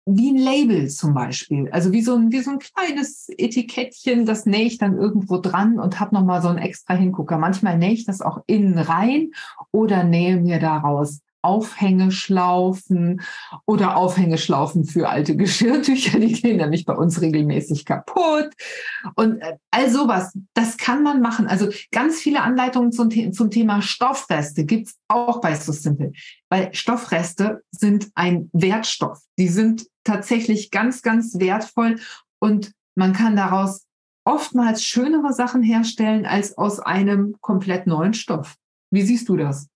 wie ein Label zum Beispiel, also wie so ein, wie so ein kleines Etikettchen, das nähe ich dann irgendwo dran und habe nochmal so einen extra Hingucker. Manchmal nähe ich das auch innen rein oder nähe mir daraus Aufhängeschlaufen oder Aufhängeschlaufen für alte Geschirrtücher, die gehen nämlich bei uns regelmäßig kaputt. Und äh, all sowas, das kann man machen. Also ganz viele Anleitungen zum, zum Thema Stoffreste gibt's auch bei So Simple. Weil Stoffreste sind ein Wertstoff. Die sind tatsächlich ganz, ganz wertvoll und man kann daraus oftmals schönere Sachen herstellen als aus einem komplett neuen Stoff. Wie siehst du das?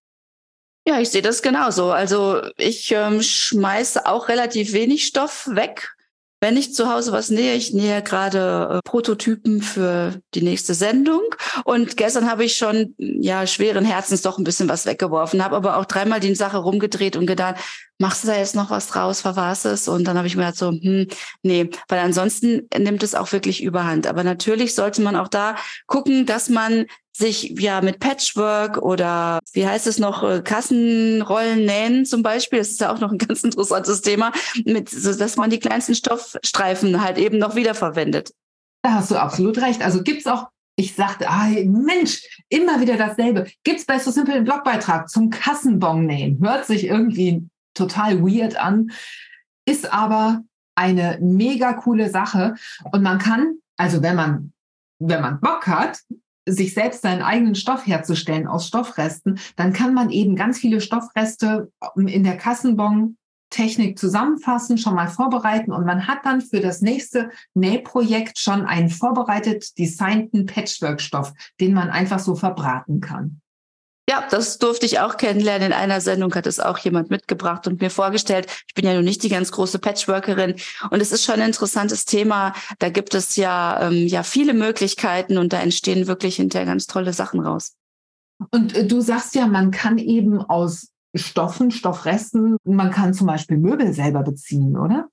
Ja, ich sehe das genauso. Also ich ähm, schmeiße auch relativ wenig Stoff weg. Wenn ich zu Hause was nähe, ich nähe gerade äh, Prototypen für die nächste Sendung. Und gestern habe ich schon ja schweren Herzens doch ein bisschen was weggeworfen, habe aber auch dreimal die Sache rumgedreht und gedacht, machst du da jetzt noch was draus, verwarst es? Und dann habe ich mir gedacht so, hm, nee, weil ansonsten nimmt es auch wirklich überhand. Aber natürlich sollte man auch da gucken, dass man sich ja mit Patchwork oder wie heißt es noch, äh, Kassenrollen nähen zum Beispiel, das ist ja auch noch ein ganz interessantes Thema, mit, so dass man die kleinsten Stoffstreifen halt eben noch wiederverwendet. Da hast du absolut recht. Also gibt's auch, ich sagte, ah, Mensch, immer wieder dasselbe. Gibt's bei so simpel einen Blogbeitrag zum Kassenbon nähen. Hört sich irgendwie total weird an, ist aber eine mega coole Sache. Und man kann, also wenn man, wenn man Bock hat, sich selbst seinen eigenen Stoff herzustellen aus Stoffresten, dann kann man eben ganz viele Stoffreste in der Kassenbon Technik zusammenfassen, schon mal vorbereiten und man hat dann für das nächste Nähprojekt schon einen vorbereitet designten Patchwork-Stoff, den man einfach so verbraten kann. Ja, das durfte ich auch kennenlernen. In einer Sendung hat es auch jemand mitgebracht und mir vorgestellt. Ich bin ja nun nicht die ganz große Patchworkerin und es ist schon ein interessantes Thema. Da gibt es ja, ähm, ja viele Möglichkeiten und da entstehen wirklich hinterher ganz tolle Sachen raus. Und äh, du sagst ja, man kann eben aus Stoffen, Stoffresten, man kann zum Beispiel Möbel selber beziehen, oder?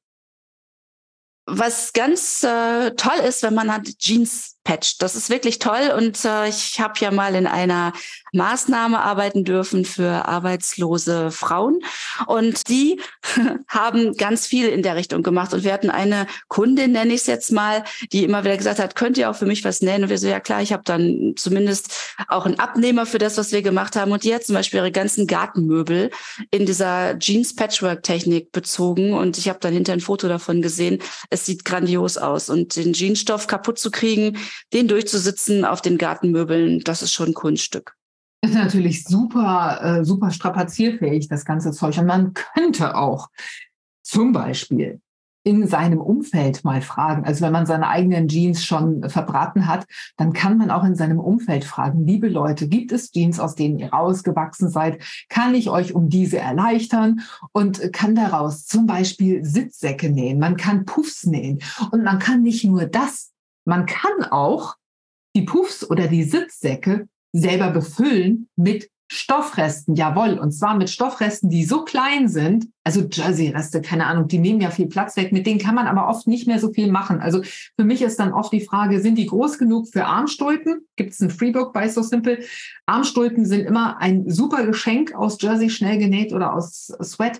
Was ganz äh, toll ist, wenn man hat Jeans patcht. Das ist wirklich toll und äh, ich habe ja mal in einer Maßnahme arbeiten dürfen für arbeitslose Frauen und die haben ganz viel in der Richtung gemacht und wir hatten eine Kundin, nenne ich es jetzt mal, die immer wieder gesagt hat, könnt ihr auch für mich was nennen? Und wir so, ja klar, ich habe dann zumindest auch einen Abnehmer für das, was wir gemacht haben und die hat zum Beispiel ihre ganzen Gartenmöbel in dieser Jeans Patchwork Technik bezogen und ich habe dann hinter ein Foto davon gesehen. Es sieht grandios aus und den Jeansstoff kaputt zu kriegen, den durchzusitzen auf den Gartenmöbeln, das ist schon Kunststück. Ist natürlich super, äh, super strapazierfähig, das ganze Zeug. Und man könnte auch zum Beispiel in seinem Umfeld mal fragen. Also wenn man seine eigenen Jeans schon verbraten hat, dann kann man auch in seinem Umfeld fragen, liebe Leute, gibt es Jeans, aus denen ihr rausgewachsen seid? Kann ich euch um diese erleichtern? Und kann daraus zum Beispiel Sitzsäcke nähen. Man kann Puffs nähen. Und man kann nicht nur das, man kann auch die Puffs oder die Sitzsäcke selber befüllen mit Stoffresten, jawohl, und zwar mit Stoffresten, die so klein sind, also Jersey-Reste, keine Ahnung, die nehmen ja viel Platz weg, mit denen kann man aber oft nicht mehr so viel machen. Also für mich ist dann oft die Frage, sind die groß genug für Armstulpen? Gibt es ein Freebook bei So Simple? Armstulpen sind immer ein super Geschenk aus Jersey schnell genäht oder aus Sweat.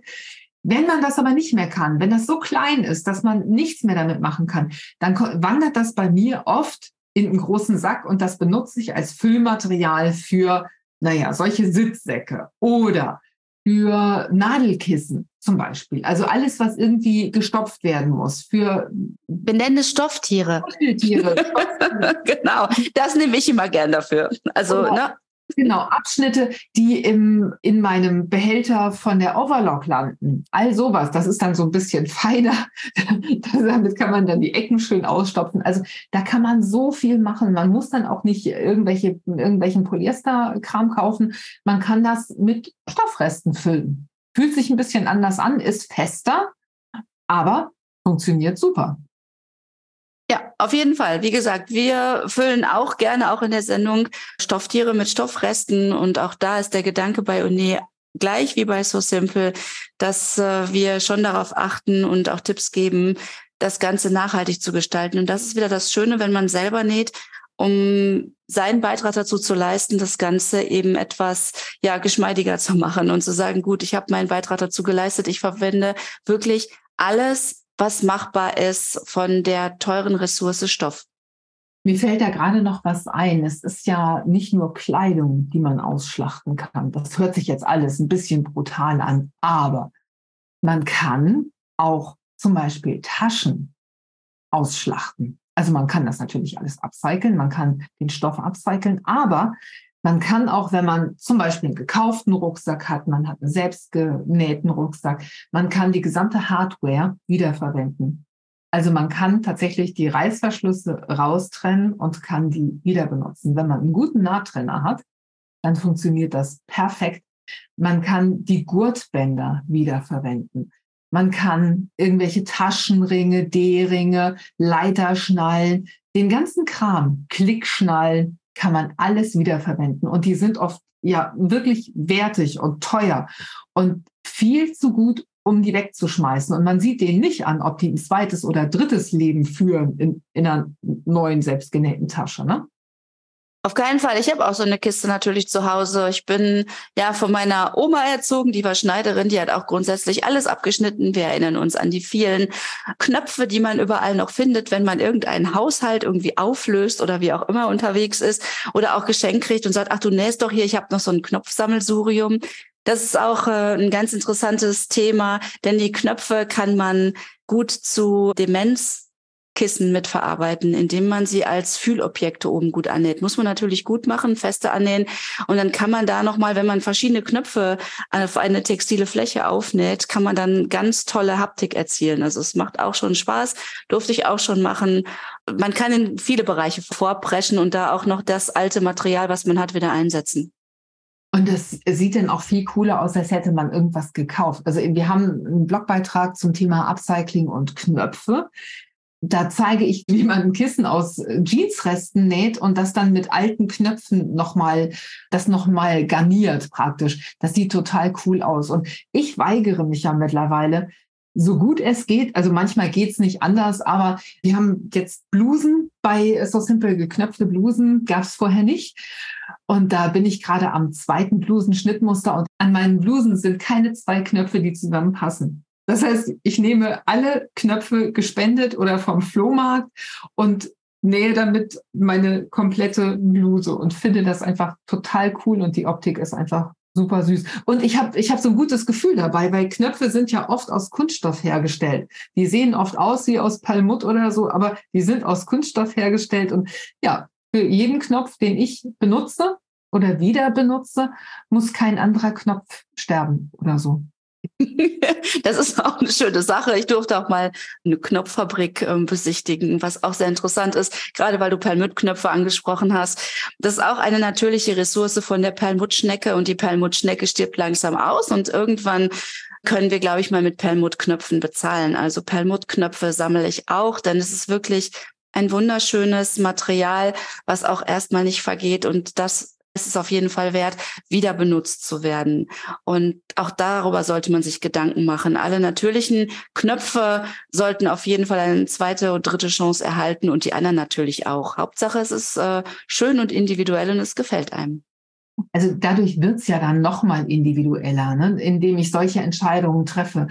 Wenn man das aber nicht mehr kann, wenn das so klein ist, dass man nichts mehr damit machen kann, dann wandert das bei mir oft in einen großen Sack und das benutze ich als Füllmaterial für, naja, solche Sitzsäcke oder für Nadelkissen zum Beispiel. Also alles, was irgendwie gestopft werden muss. Für benenne Stofftiere. Stofftiere. genau, das nehme ich immer gern dafür. Also, genau. ne? Genau, Abschnitte, die im, in meinem Behälter von der Overlock landen. All sowas, das ist dann so ein bisschen feiner. Damit kann man dann die Ecken schön ausstopfen. Also da kann man so viel machen. Man muss dann auch nicht irgendwelche, irgendwelchen Polyesterkram kaufen. Man kann das mit Stoffresten füllen. Fühlt sich ein bisschen anders an, ist fester, aber funktioniert super. Ja, auf jeden Fall. Wie gesagt, wir füllen auch gerne auch in der Sendung Stofftiere mit Stoffresten und auch da ist der Gedanke bei Uni gleich wie bei So Simple, dass äh, wir schon darauf achten und auch Tipps geben, das Ganze nachhaltig zu gestalten. Und das ist wieder das Schöne, wenn man selber näht, um seinen Beitrag dazu zu leisten, das Ganze eben etwas ja geschmeidiger zu machen und zu sagen, gut, ich habe meinen Beitrag dazu geleistet, ich verwende wirklich alles was machbar ist von der teuren Ressource Stoff. Mir fällt da gerade noch was ein. Es ist ja nicht nur Kleidung, die man ausschlachten kann. Das hört sich jetzt alles ein bisschen brutal an, aber man kann auch zum Beispiel Taschen ausschlachten. Also man kann das natürlich alles upcyclen, man kann den Stoff upcyclen, aber man kann auch, wenn man zum Beispiel einen gekauften Rucksack hat, man hat einen selbstgenähten Rucksack, man kann die gesamte Hardware wiederverwenden. Also man kann tatsächlich die Reißverschlüsse raustrennen und kann die wieder benutzen. Wenn man einen guten Nahtrenner hat, dann funktioniert das perfekt. Man kann die Gurtbänder wiederverwenden. Man kann irgendwelche Taschenringe, D-Ringe, Leiterschnallen, den ganzen Kram, Klickschnallen, kann man alles wiederverwenden. Und die sind oft ja wirklich wertig und teuer und viel zu gut, um die wegzuschmeißen. Und man sieht denen nicht an, ob die ein zweites oder drittes Leben führen in, in einer neuen selbstgenähten Tasche. Ne? Auf keinen Fall. Ich habe auch so eine Kiste natürlich zu Hause. Ich bin ja von meiner Oma erzogen, die war Schneiderin, die hat auch grundsätzlich alles abgeschnitten. Wir erinnern uns an die vielen Knöpfe, die man überall noch findet, wenn man irgendeinen Haushalt irgendwie auflöst oder wie auch immer unterwegs ist oder auch Geschenk kriegt und sagt, ach du nähst doch hier, ich habe noch so ein Knopfsammelsurium. Das ist auch äh, ein ganz interessantes Thema, denn die Knöpfe kann man gut zu Demenzkissen mitverarbeiten, indem man sie als Fühlobjekte oben gut annäht. Muss man natürlich gut machen, feste annähen. Und dann kann man da nochmal, wenn man verschiedene Knöpfe auf eine textile Fläche aufnäht, kann man dann ganz tolle Haptik erzielen. Also es macht auch schon Spaß, durfte ich auch schon machen. Man kann in viele Bereiche vorpreschen und da auch noch das alte Material, was man hat, wieder einsetzen. Und das sieht dann auch viel cooler aus, als hätte man irgendwas gekauft. Also wir haben einen Blogbeitrag zum Thema Upcycling und Knöpfe. Da zeige ich, wie man ein Kissen aus Jeansresten näht und das dann mit alten Knöpfen nochmal, das nochmal garniert praktisch. Das sieht total cool aus. Und ich weigere mich ja mittlerweile, so gut es geht. Also manchmal geht's nicht anders, aber wir haben jetzt Blusen bei So Simple geknöpfte Blusen, gab's vorher nicht. Und da bin ich gerade am zweiten Blusenschnittmuster und an meinen Blusen sind keine zwei Knöpfe, die zusammenpassen. Das heißt, ich nehme alle Knöpfe gespendet oder vom Flohmarkt und nähe damit meine komplette Bluse und finde das einfach total cool und die Optik ist einfach super süß. Und ich habe ich hab so ein gutes Gefühl dabei, weil Knöpfe sind ja oft aus Kunststoff hergestellt. Die sehen oft aus wie aus Palmut oder so, aber die sind aus Kunststoff hergestellt. Und ja, für jeden Knopf, den ich benutze oder wieder benutze, muss kein anderer Knopf sterben oder so. Das ist auch eine schöne Sache. Ich durfte auch mal eine Knopffabrik äh, besichtigen, was auch sehr interessant ist, gerade weil du Perlmuttknöpfe angesprochen hast. Das ist auch eine natürliche Ressource von der Perlmuttschnecke und die Perlmuttschnecke stirbt langsam aus und irgendwann können wir, glaube ich, mal mit Perlmuttknöpfen bezahlen. Also Perlmuttknöpfe sammle ich auch, denn es ist wirklich ein wunderschönes Material, was auch erstmal nicht vergeht und das ist es auf jeden Fall wert, wieder benutzt zu werden. Und auch darüber sollte man sich Gedanken machen. Alle natürlichen Knöpfe sollten auf jeden Fall eine zweite und dritte Chance erhalten und die anderen natürlich auch. Hauptsache, es ist äh, schön und individuell und es gefällt einem. Also dadurch wird's ja dann nochmal individueller, ne? indem ich solche Entscheidungen treffe.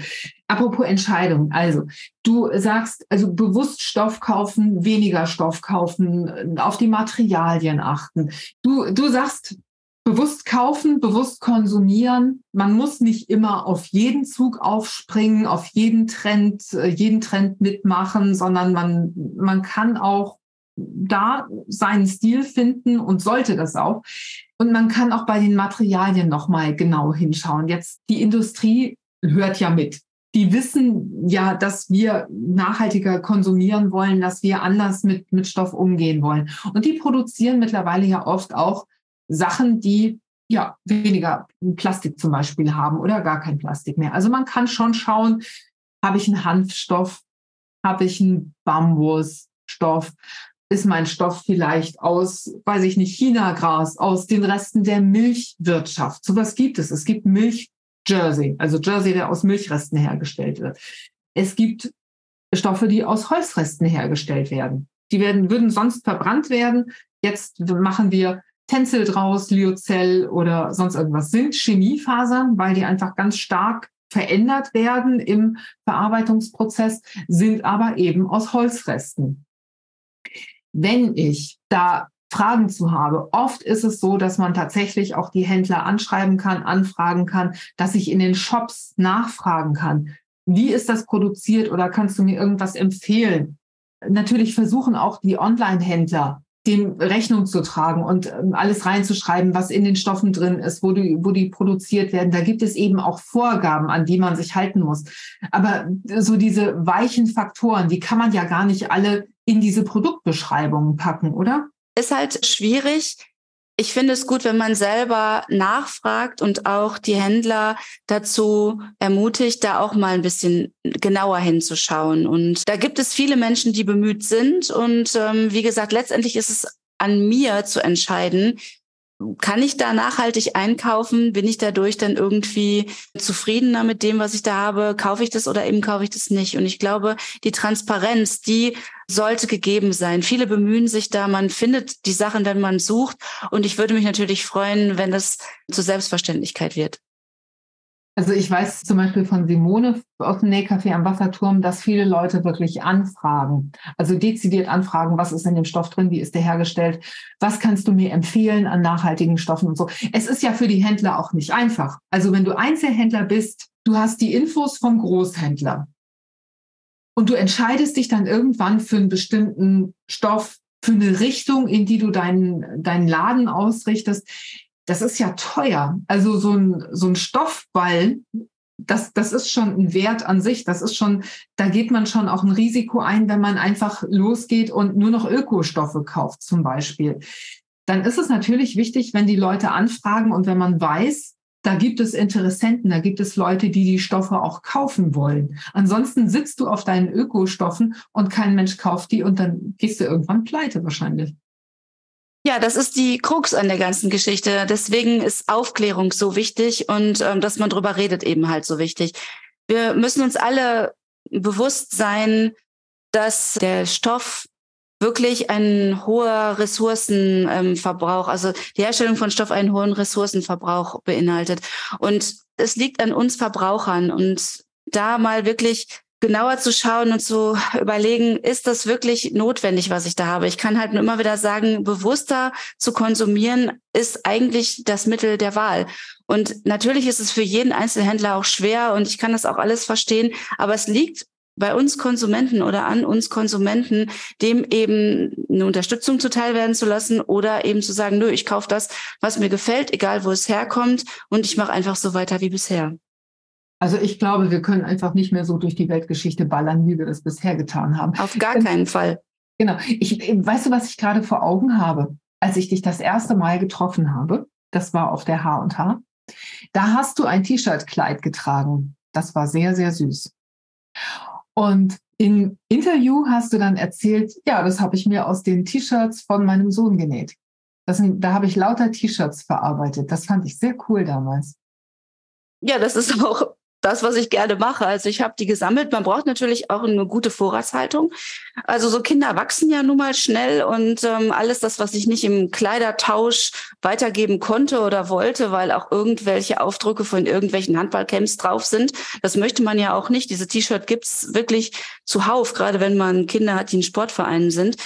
Apropos Entscheidungen, also du sagst, also bewusst Stoff kaufen, weniger Stoff kaufen, auf die Materialien achten. Du, du sagst, bewusst kaufen, bewusst konsumieren. Man muss nicht immer auf jeden Zug aufspringen, auf jeden Trend, äh, jeden Trend mitmachen, sondern man, man kann auch da seinen Stil finden und sollte das auch. Und man kann auch bei den Materialien nochmal genau hinschauen. Jetzt die Industrie hört ja mit. Die wissen ja, dass wir nachhaltiger konsumieren wollen, dass wir anders mit, mit Stoff umgehen wollen. Und die produzieren mittlerweile ja oft auch Sachen, die ja weniger Plastik zum Beispiel haben oder gar kein Plastik mehr. Also man kann schon schauen, habe ich einen Hanfstoff, habe ich einen Bambusstoff, ist mein Stoff vielleicht aus, weiß ich nicht, China-Gras, aus den Resten der Milchwirtschaft. So was gibt es. Es gibt Milch-Jersey, also Jersey, der aus Milchresten hergestellt wird. Es gibt Stoffe, die aus Holzresten hergestellt werden. Die werden, würden sonst verbrannt werden. Jetzt machen wir Tencel draus, Lyocell oder sonst irgendwas. Sind Chemiefasern, weil die einfach ganz stark verändert werden im Verarbeitungsprozess, sind aber eben aus Holzresten wenn ich da Fragen zu habe. Oft ist es so, dass man tatsächlich auch die Händler anschreiben kann, anfragen kann, dass ich in den Shops nachfragen kann. Wie ist das produziert oder kannst du mir irgendwas empfehlen? Natürlich versuchen auch die Online-Händler dem Rechnung zu tragen und ähm, alles reinzuschreiben, was in den Stoffen drin ist, wo die, wo die produziert werden. Da gibt es eben auch Vorgaben, an die man sich halten muss. Aber so diese weichen Faktoren, die kann man ja gar nicht alle in diese Produktbeschreibungen packen, oder? Ist halt schwierig. ich finde es gut, wenn man selber nachfragt und auch die Händler dazu ermutigt, da auch mal ein bisschen genauer hinzuschauen. Und da gibt es viele Menschen, die bemüht sind. Und ähm, wie gesagt, letztendlich ist es an mir zu entscheiden, kann ich da nachhaltig einkaufen? Bin ich dadurch dann irgendwie zufriedener mit dem, was ich da habe? Kaufe ich das oder eben kaufe ich das nicht? Und ich glaube, die Transparenz, die sollte gegeben sein. Viele bemühen sich da, man findet die Sachen, wenn man sucht. Und ich würde mich natürlich freuen, wenn das zur Selbstverständlichkeit wird. Also ich weiß zum Beispiel von Simone aus dem Nähcafé am Wasserturm, dass viele Leute wirklich anfragen, also dezidiert anfragen, was ist in dem Stoff drin, wie ist der hergestellt, was kannst du mir empfehlen an nachhaltigen Stoffen und so. Es ist ja für die Händler auch nicht einfach. Also wenn du Einzelhändler bist, du hast die Infos vom Großhändler und du entscheidest dich dann irgendwann für einen bestimmten Stoff, für eine Richtung, in die du deinen, deinen Laden ausrichtest das ist ja teuer. Also so ein, so ein Stoffball, das, das ist schon ein Wert an sich. Das ist schon, da geht man schon auch ein Risiko ein, wenn man einfach losgeht und nur noch Ökostoffe kauft, zum Beispiel. Dann ist es natürlich wichtig, wenn die Leute anfragen und wenn man weiß, da gibt es Interessenten, da gibt es Leute, die die Stoffe auch kaufen wollen. Ansonsten sitzt du auf deinen Ökostoffen und kein Mensch kauft die und dann gehst du irgendwann pleite wahrscheinlich. Ja, das ist die Krux an der ganzen Geschichte. Deswegen ist Aufklärung so wichtig und ähm, dass man drüber redet eben halt so wichtig. Wir müssen uns alle bewusst sein, dass der Stoff wirklich ein hoher Ressourcenverbrauch, also die Herstellung von Stoff einen hohen Ressourcenverbrauch beinhaltet. Und es liegt an uns Verbrauchern und da mal wirklich genauer zu schauen und zu überlegen, ist das wirklich notwendig, was ich da habe? Ich kann halt nur immer wieder sagen, bewusster zu konsumieren ist eigentlich das Mittel der Wahl. Und natürlich ist es für jeden Einzelhändler auch schwer und ich kann das auch alles verstehen, aber es liegt bei uns Konsumenten oder an uns Konsumenten, dem eben eine Unterstützung zuteil werden zu lassen oder eben zu sagen, nö, ich kaufe das, was mir gefällt, egal wo es herkommt und ich mache einfach so weiter wie bisher. Also ich glaube, wir können einfach nicht mehr so durch die Weltgeschichte ballern, wie wir das bisher getan haben. Auf gar keinen Fall. Genau. Ich, weißt du, was ich gerade vor Augen habe? Als ich dich das erste Mal getroffen habe, das war auf der H&H, da hast du ein T-Shirt-Kleid getragen. Das war sehr, sehr süß. Und im Interview hast du dann erzählt, ja, das habe ich mir aus den T-Shirts von meinem Sohn genäht. Das sind, da habe ich lauter T-Shirts verarbeitet. Das fand ich sehr cool damals. Ja, das ist auch das, was ich gerne mache. Also ich habe die gesammelt. Man braucht natürlich auch eine gute Vorratshaltung. Also so Kinder wachsen ja nun mal schnell und ähm, alles das, was ich nicht im Kleidertausch weitergeben konnte oder wollte, weil auch irgendwelche Aufdrücke von irgendwelchen Handballcamps drauf sind, das möchte man ja auch nicht. Diese T-Shirt gibt's wirklich zuhauf, gerade wenn man Kinder hat, die in Sportvereinen sind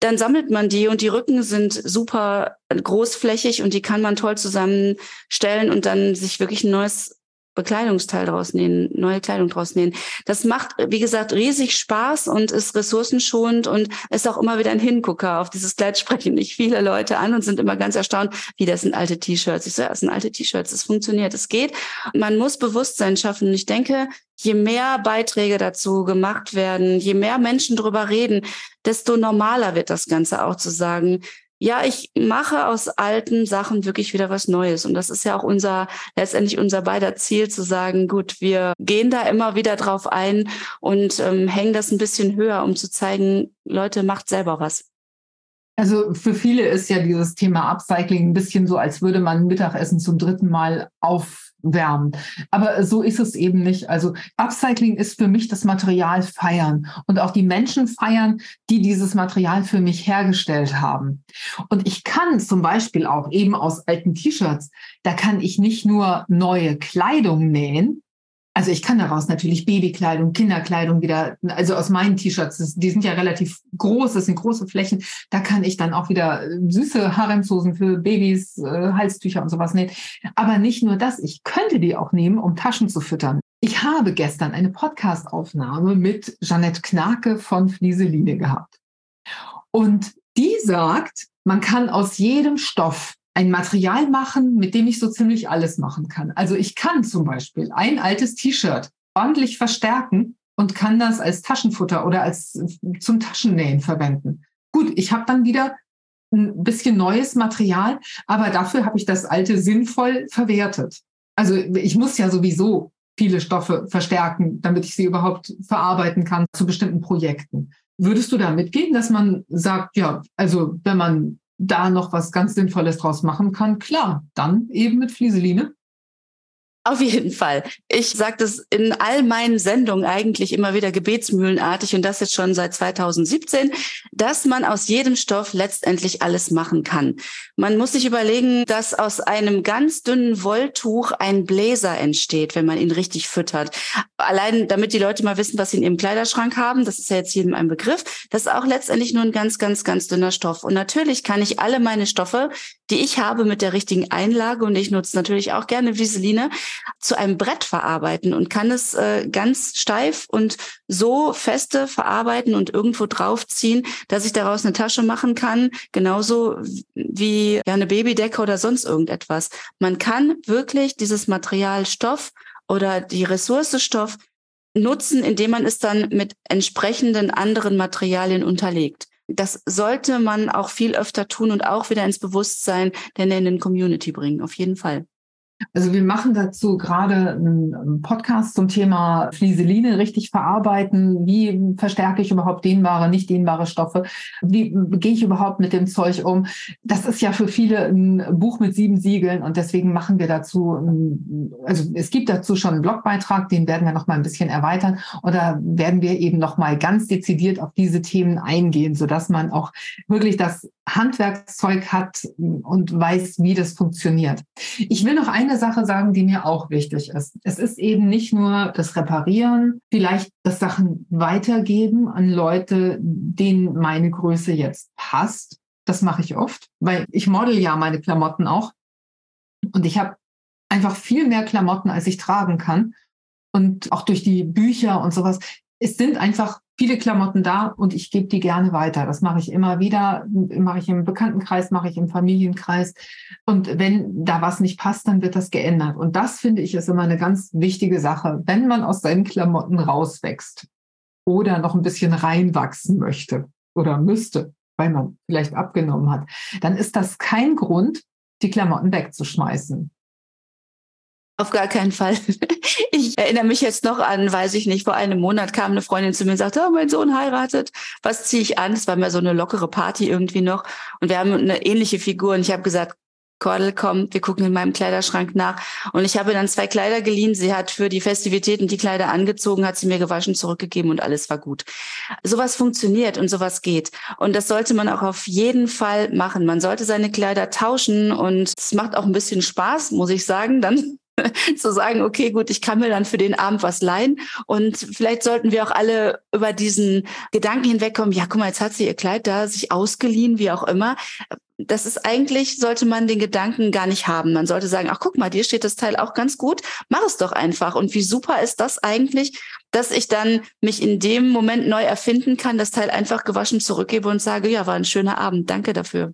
dann sammelt man die und die Rücken sind super großflächig und die kann man toll zusammenstellen und dann sich wirklich ein neues Bekleidungsteil draus nähen, neue Kleidung draus nähen. Das macht, wie gesagt, riesig Spaß und ist ressourcenschonend und ist auch immer wieder ein Hingucker. Auf dieses Kleid sprechen nicht viele Leute an und sind immer ganz erstaunt, wie das sind alte T-Shirts. Ich so, ja, das sind alte T-Shirts, es funktioniert, es geht. Man muss Bewusstsein schaffen. Ich denke, je mehr Beiträge dazu gemacht werden, je mehr Menschen drüber reden, desto normaler wird das Ganze auch zu sagen, ja, ich mache aus alten Sachen wirklich wieder was Neues. Und das ist ja auch unser, letztendlich unser beider Ziel zu sagen, gut, wir gehen da immer wieder drauf ein und ähm, hängen das ein bisschen höher, um zu zeigen, Leute, macht selber was. Also für viele ist ja dieses Thema Upcycling ein bisschen so, als würde man Mittagessen zum dritten Mal auf wärmen. Aber so ist es eben nicht. Also Upcycling ist für mich das Material feiern und auch die Menschen feiern, die dieses Material für mich hergestellt haben. Und ich kann zum Beispiel auch eben aus alten T-Shirts, da kann ich nicht nur neue Kleidung nähen, also ich kann daraus natürlich Babykleidung, Kinderkleidung wieder, also aus meinen T-Shirts, die sind ja relativ groß, das sind große Flächen, da kann ich dann auch wieder äh, süße Haremshosen für Babys, äh, Halstücher und sowas nähen. Aber nicht nur das, ich könnte die auch nehmen, um Taschen zu füttern. Ich habe gestern eine Podcast-Aufnahme mit Jeanette Knake von Flieseline gehabt. Und die sagt, man kann aus jedem Stoff ein Material machen, mit dem ich so ziemlich alles machen kann. Also ich kann zum Beispiel ein altes T-Shirt ordentlich verstärken und kann das als Taschenfutter oder als zum Taschennähen verwenden. Gut, ich habe dann wieder ein bisschen neues Material, aber dafür habe ich das alte sinnvoll verwertet. Also ich muss ja sowieso viele Stoffe verstärken, damit ich sie überhaupt verarbeiten kann zu bestimmten Projekten. Würdest du da mitgehen, dass man sagt, ja, also wenn man da noch was ganz Sinnvolles draus machen kann, klar, dann eben mit Flieseline? Auf jeden Fall. Ich sage das in all meinen Sendungen eigentlich immer wieder gebetsmühlenartig und das jetzt schon seit 2017, dass man aus jedem Stoff letztendlich alles machen kann. Man muss sich überlegen, dass aus einem ganz dünnen Wolltuch ein Bläser entsteht, wenn man ihn richtig füttert. Allein damit die Leute mal wissen, was sie in ihrem Kleiderschrank haben, das ist ja jetzt jedem ein Begriff, das ist auch letztendlich nur ein ganz, ganz, ganz dünner Stoff. Und natürlich kann ich alle meine Stoffe, die ich habe, mit der richtigen Einlage und ich nutze natürlich auch gerne Viseline, zu einem Brett verarbeiten und kann es äh, ganz steif und so feste verarbeiten und irgendwo draufziehen, dass ich daraus eine Tasche machen kann, genauso wie ja, eine Babydecke oder sonst irgendetwas. Man kann wirklich dieses Material Stoff oder die Ressource Stoff nutzen, indem man es dann mit entsprechenden anderen Materialien unterlegt. Das sollte man auch viel öfter tun und auch wieder ins Bewusstsein der nennenden Community bringen, auf jeden Fall. Also wir machen dazu gerade einen Podcast zum Thema Flieseline richtig verarbeiten. Wie verstärke ich überhaupt dehnbare, nicht dehnbare Stoffe? Wie gehe ich überhaupt mit dem Zeug um? Das ist ja für viele ein Buch mit sieben Siegeln und deswegen machen wir dazu, also es gibt dazu schon einen Blogbeitrag, den werden wir noch mal ein bisschen erweitern oder werden wir eben noch mal ganz dezidiert auf diese Themen eingehen, sodass man auch wirklich das Handwerkszeug hat und weiß, wie das funktioniert. Ich will noch eine Sache sagen, die mir auch wichtig ist. Es ist eben nicht nur das Reparieren, vielleicht das Sachen weitergeben an Leute, denen meine Größe jetzt passt. Das mache ich oft, weil ich model ja meine Klamotten auch. Und ich habe einfach viel mehr Klamotten, als ich tragen kann. Und auch durch die Bücher und sowas. Es sind einfach viele Klamotten da und ich gebe die gerne weiter. Das mache ich immer wieder, mache ich im Bekanntenkreis, mache ich im Familienkreis. Und wenn da was nicht passt, dann wird das geändert. Und das finde ich ist immer eine ganz wichtige Sache. Wenn man aus seinen Klamotten rauswächst oder noch ein bisschen reinwachsen möchte oder müsste, weil man vielleicht abgenommen hat, dann ist das kein Grund, die Klamotten wegzuschmeißen. Auf gar keinen Fall. Ich erinnere mich jetzt noch an, weiß ich nicht, vor einem Monat kam eine Freundin zu mir und sagte, oh, mein Sohn heiratet. Was ziehe ich an? Das war mir so eine lockere Party irgendwie noch. Und wir haben eine ähnliche Figur. Und ich habe gesagt, Cordel, komm, wir gucken in meinem Kleiderschrank nach. Und ich habe dann zwei Kleider geliehen. Sie hat für die Festivitäten die Kleider angezogen, hat sie mir gewaschen, zurückgegeben und alles war gut. Sowas funktioniert und sowas geht. Und das sollte man auch auf jeden Fall machen. Man sollte seine Kleider tauschen und es macht auch ein bisschen Spaß, muss ich sagen, dann zu sagen, okay, gut, ich kann mir dann für den Abend was leihen. Und vielleicht sollten wir auch alle über diesen Gedanken hinwegkommen, ja, guck mal, jetzt hat sie ihr Kleid da sich ausgeliehen, wie auch immer. Das ist eigentlich, sollte man den Gedanken gar nicht haben. Man sollte sagen, ach, guck mal, dir steht das Teil auch ganz gut. Mach es doch einfach. Und wie super ist das eigentlich, dass ich dann mich in dem Moment neu erfinden kann, das Teil einfach gewaschen zurückgebe und sage, ja, war ein schöner Abend. Danke dafür.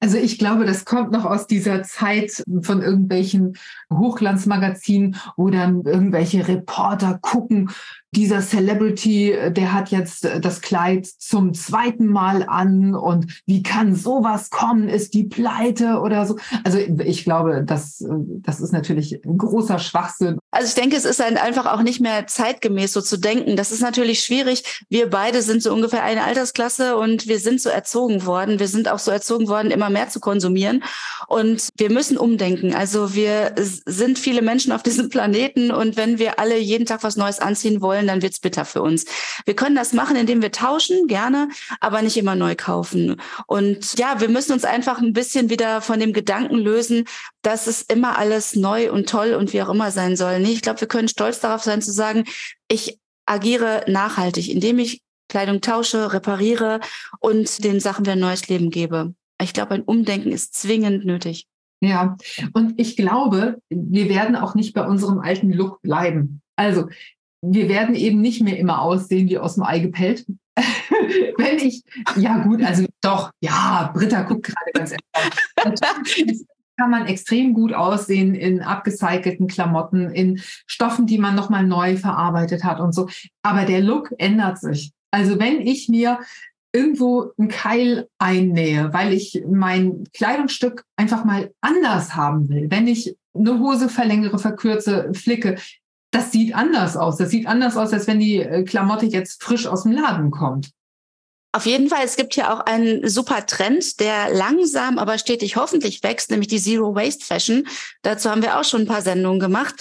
Also ich glaube, das kommt noch aus dieser Zeit von irgendwelchen Hochglanzmagazinen, wo dann irgendwelche Reporter gucken, dieser Celebrity, der hat jetzt das Kleid zum zweiten Mal an und wie kann sowas kommen? Ist die Pleite oder so? Also ich glaube, das, das ist natürlich ein großer Schwachsinn. Also ich denke, es ist einfach auch nicht mehr zeitgemäß so zu denken. Das ist natürlich schwierig. Wir beide sind so ungefähr eine Altersklasse und wir sind so erzogen worden. Wir sind auch so erzogen worden, immer mehr zu konsumieren. Und wir müssen umdenken. Also wir sind viele Menschen auf diesem Planeten und wenn wir alle jeden Tag was Neues anziehen wollen, dann wird's bitter für uns. Wir können das machen, indem wir tauschen, gerne, aber nicht immer neu kaufen. Und ja, wir müssen uns einfach ein bisschen wieder von dem Gedanken lösen, dass es immer alles neu und toll und wie auch immer sein soll. Ich glaube, wir können stolz darauf sein zu sagen, ich agiere nachhaltig, indem ich Kleidung tausche, repariere und den Sachen wieder ein neues Leben gebe. Ich glaube, ein Umdenken ist zwingend nötig. Ja, und ich glaube, wir werden auch nicht bei unserem alten Look bleiben. Also, wir werden eben nicht mehr immer aussehen wie aus dem Ei gepellt. Wenn ich, ja gut, also doch, ja, Britta guckt gerade ganz entspannt. kann man extrem gut aussehen in abgecycelten Klamotten, in Stoffen, die man nochmal neu verarbeitet hat und so. Aber der Look ändert sich. Also wenn ich mir irgendwo einen Keil einnähe, weil ich mein Kleidungsstück einfach mal anders haben will. Wenn ich eine Hose verlängere, verkürze, flicke, das sieht anders aus. Das sieht anders aus, als wenn die äh, Klamotte jetzt frisch aus dem Laden kommt. Auf jeden Fall, es gibt hier auch einen super Trend, der langsam, aber stetig hoffentlich wächst, nämlich die Zero Waste Fashion. Dazu haben wir auch schon ein paar Sendungen gemacht.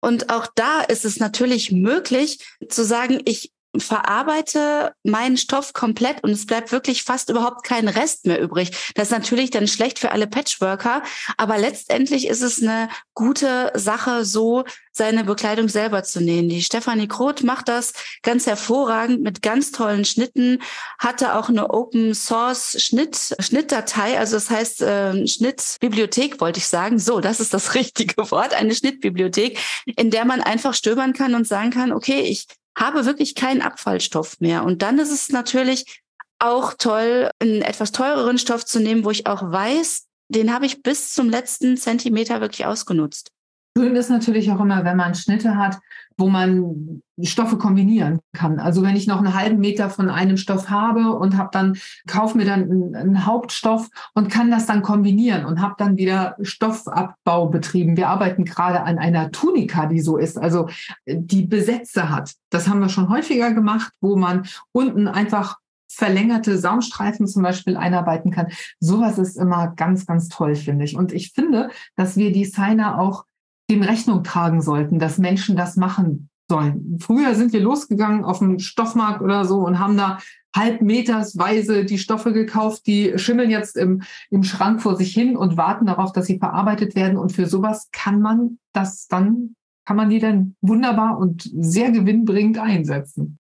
Und auch da ist es natürlich möglich zu sagen, ich verarbeite meinen Stoff komplett und es bleibt wirklich fast überhaupt kein Rest mehr übrig. Das ist natürlich dann schlecht für alle Patchworker, aber letztendlich ist es eine gute Sache, so seine Bekleidung selber zu nähen. Die Stefanie Kroth macht das ganz hervorragend mit ganz tollen Schnitten, hatte auch eine Open Source Schnitt, Schnittdatei, also das heißt äh, Schnittbibliothek wollte ich sagen. So, das ist das richtige Wort, eine Schnittbibliothek, in der man einfach stöbern kann und sagen kann, okay, ich habe wirklich keinen Abfallstoff mehr. Und dann ist es natürlich auch toll, einen etwas teureren Stoff zu nehmen, wo ich auch weiß, den habe ich bis zum letzten Zentimeter wirklich ausgenutzt. Schön ist natürlich auch immer, wenn man Schnitte hat, wo man Stoffe kombinieren kann. Also wenn ich noch einen halben Meter von einem Stoff habe und habe dann kaufe mir dann einen, Hauptstoff und kann das dann kombinieren und habe dann wieder Stoffabbau betrieben. Wir arbeiten gerade an einer Tunika, die so ist, also die Besätze hat. Das haben wir schon häufiger gemacht, wo man unten einfach verlängerte Saumstreifen zum Beispiel einarbeiten kann. Sowas ist immer ganz, ganz toll, finde ich. Und ich finde, dass wir Designer auch dem Rechnung tragen sollten, dass Menschen das machen sollen. Früher sind wir losgegangen auf dem Stoffmarkt oder so und haben da halbmetersweise die Stoffe gekauft, die schimmeln jetzt im, im Schrank vor sich hin und warten darauf, dass sie verarbeitet werden. Und für sowas kann man das dann, kann man die dann wunderbar und sehr gewinnbringend einsetzen.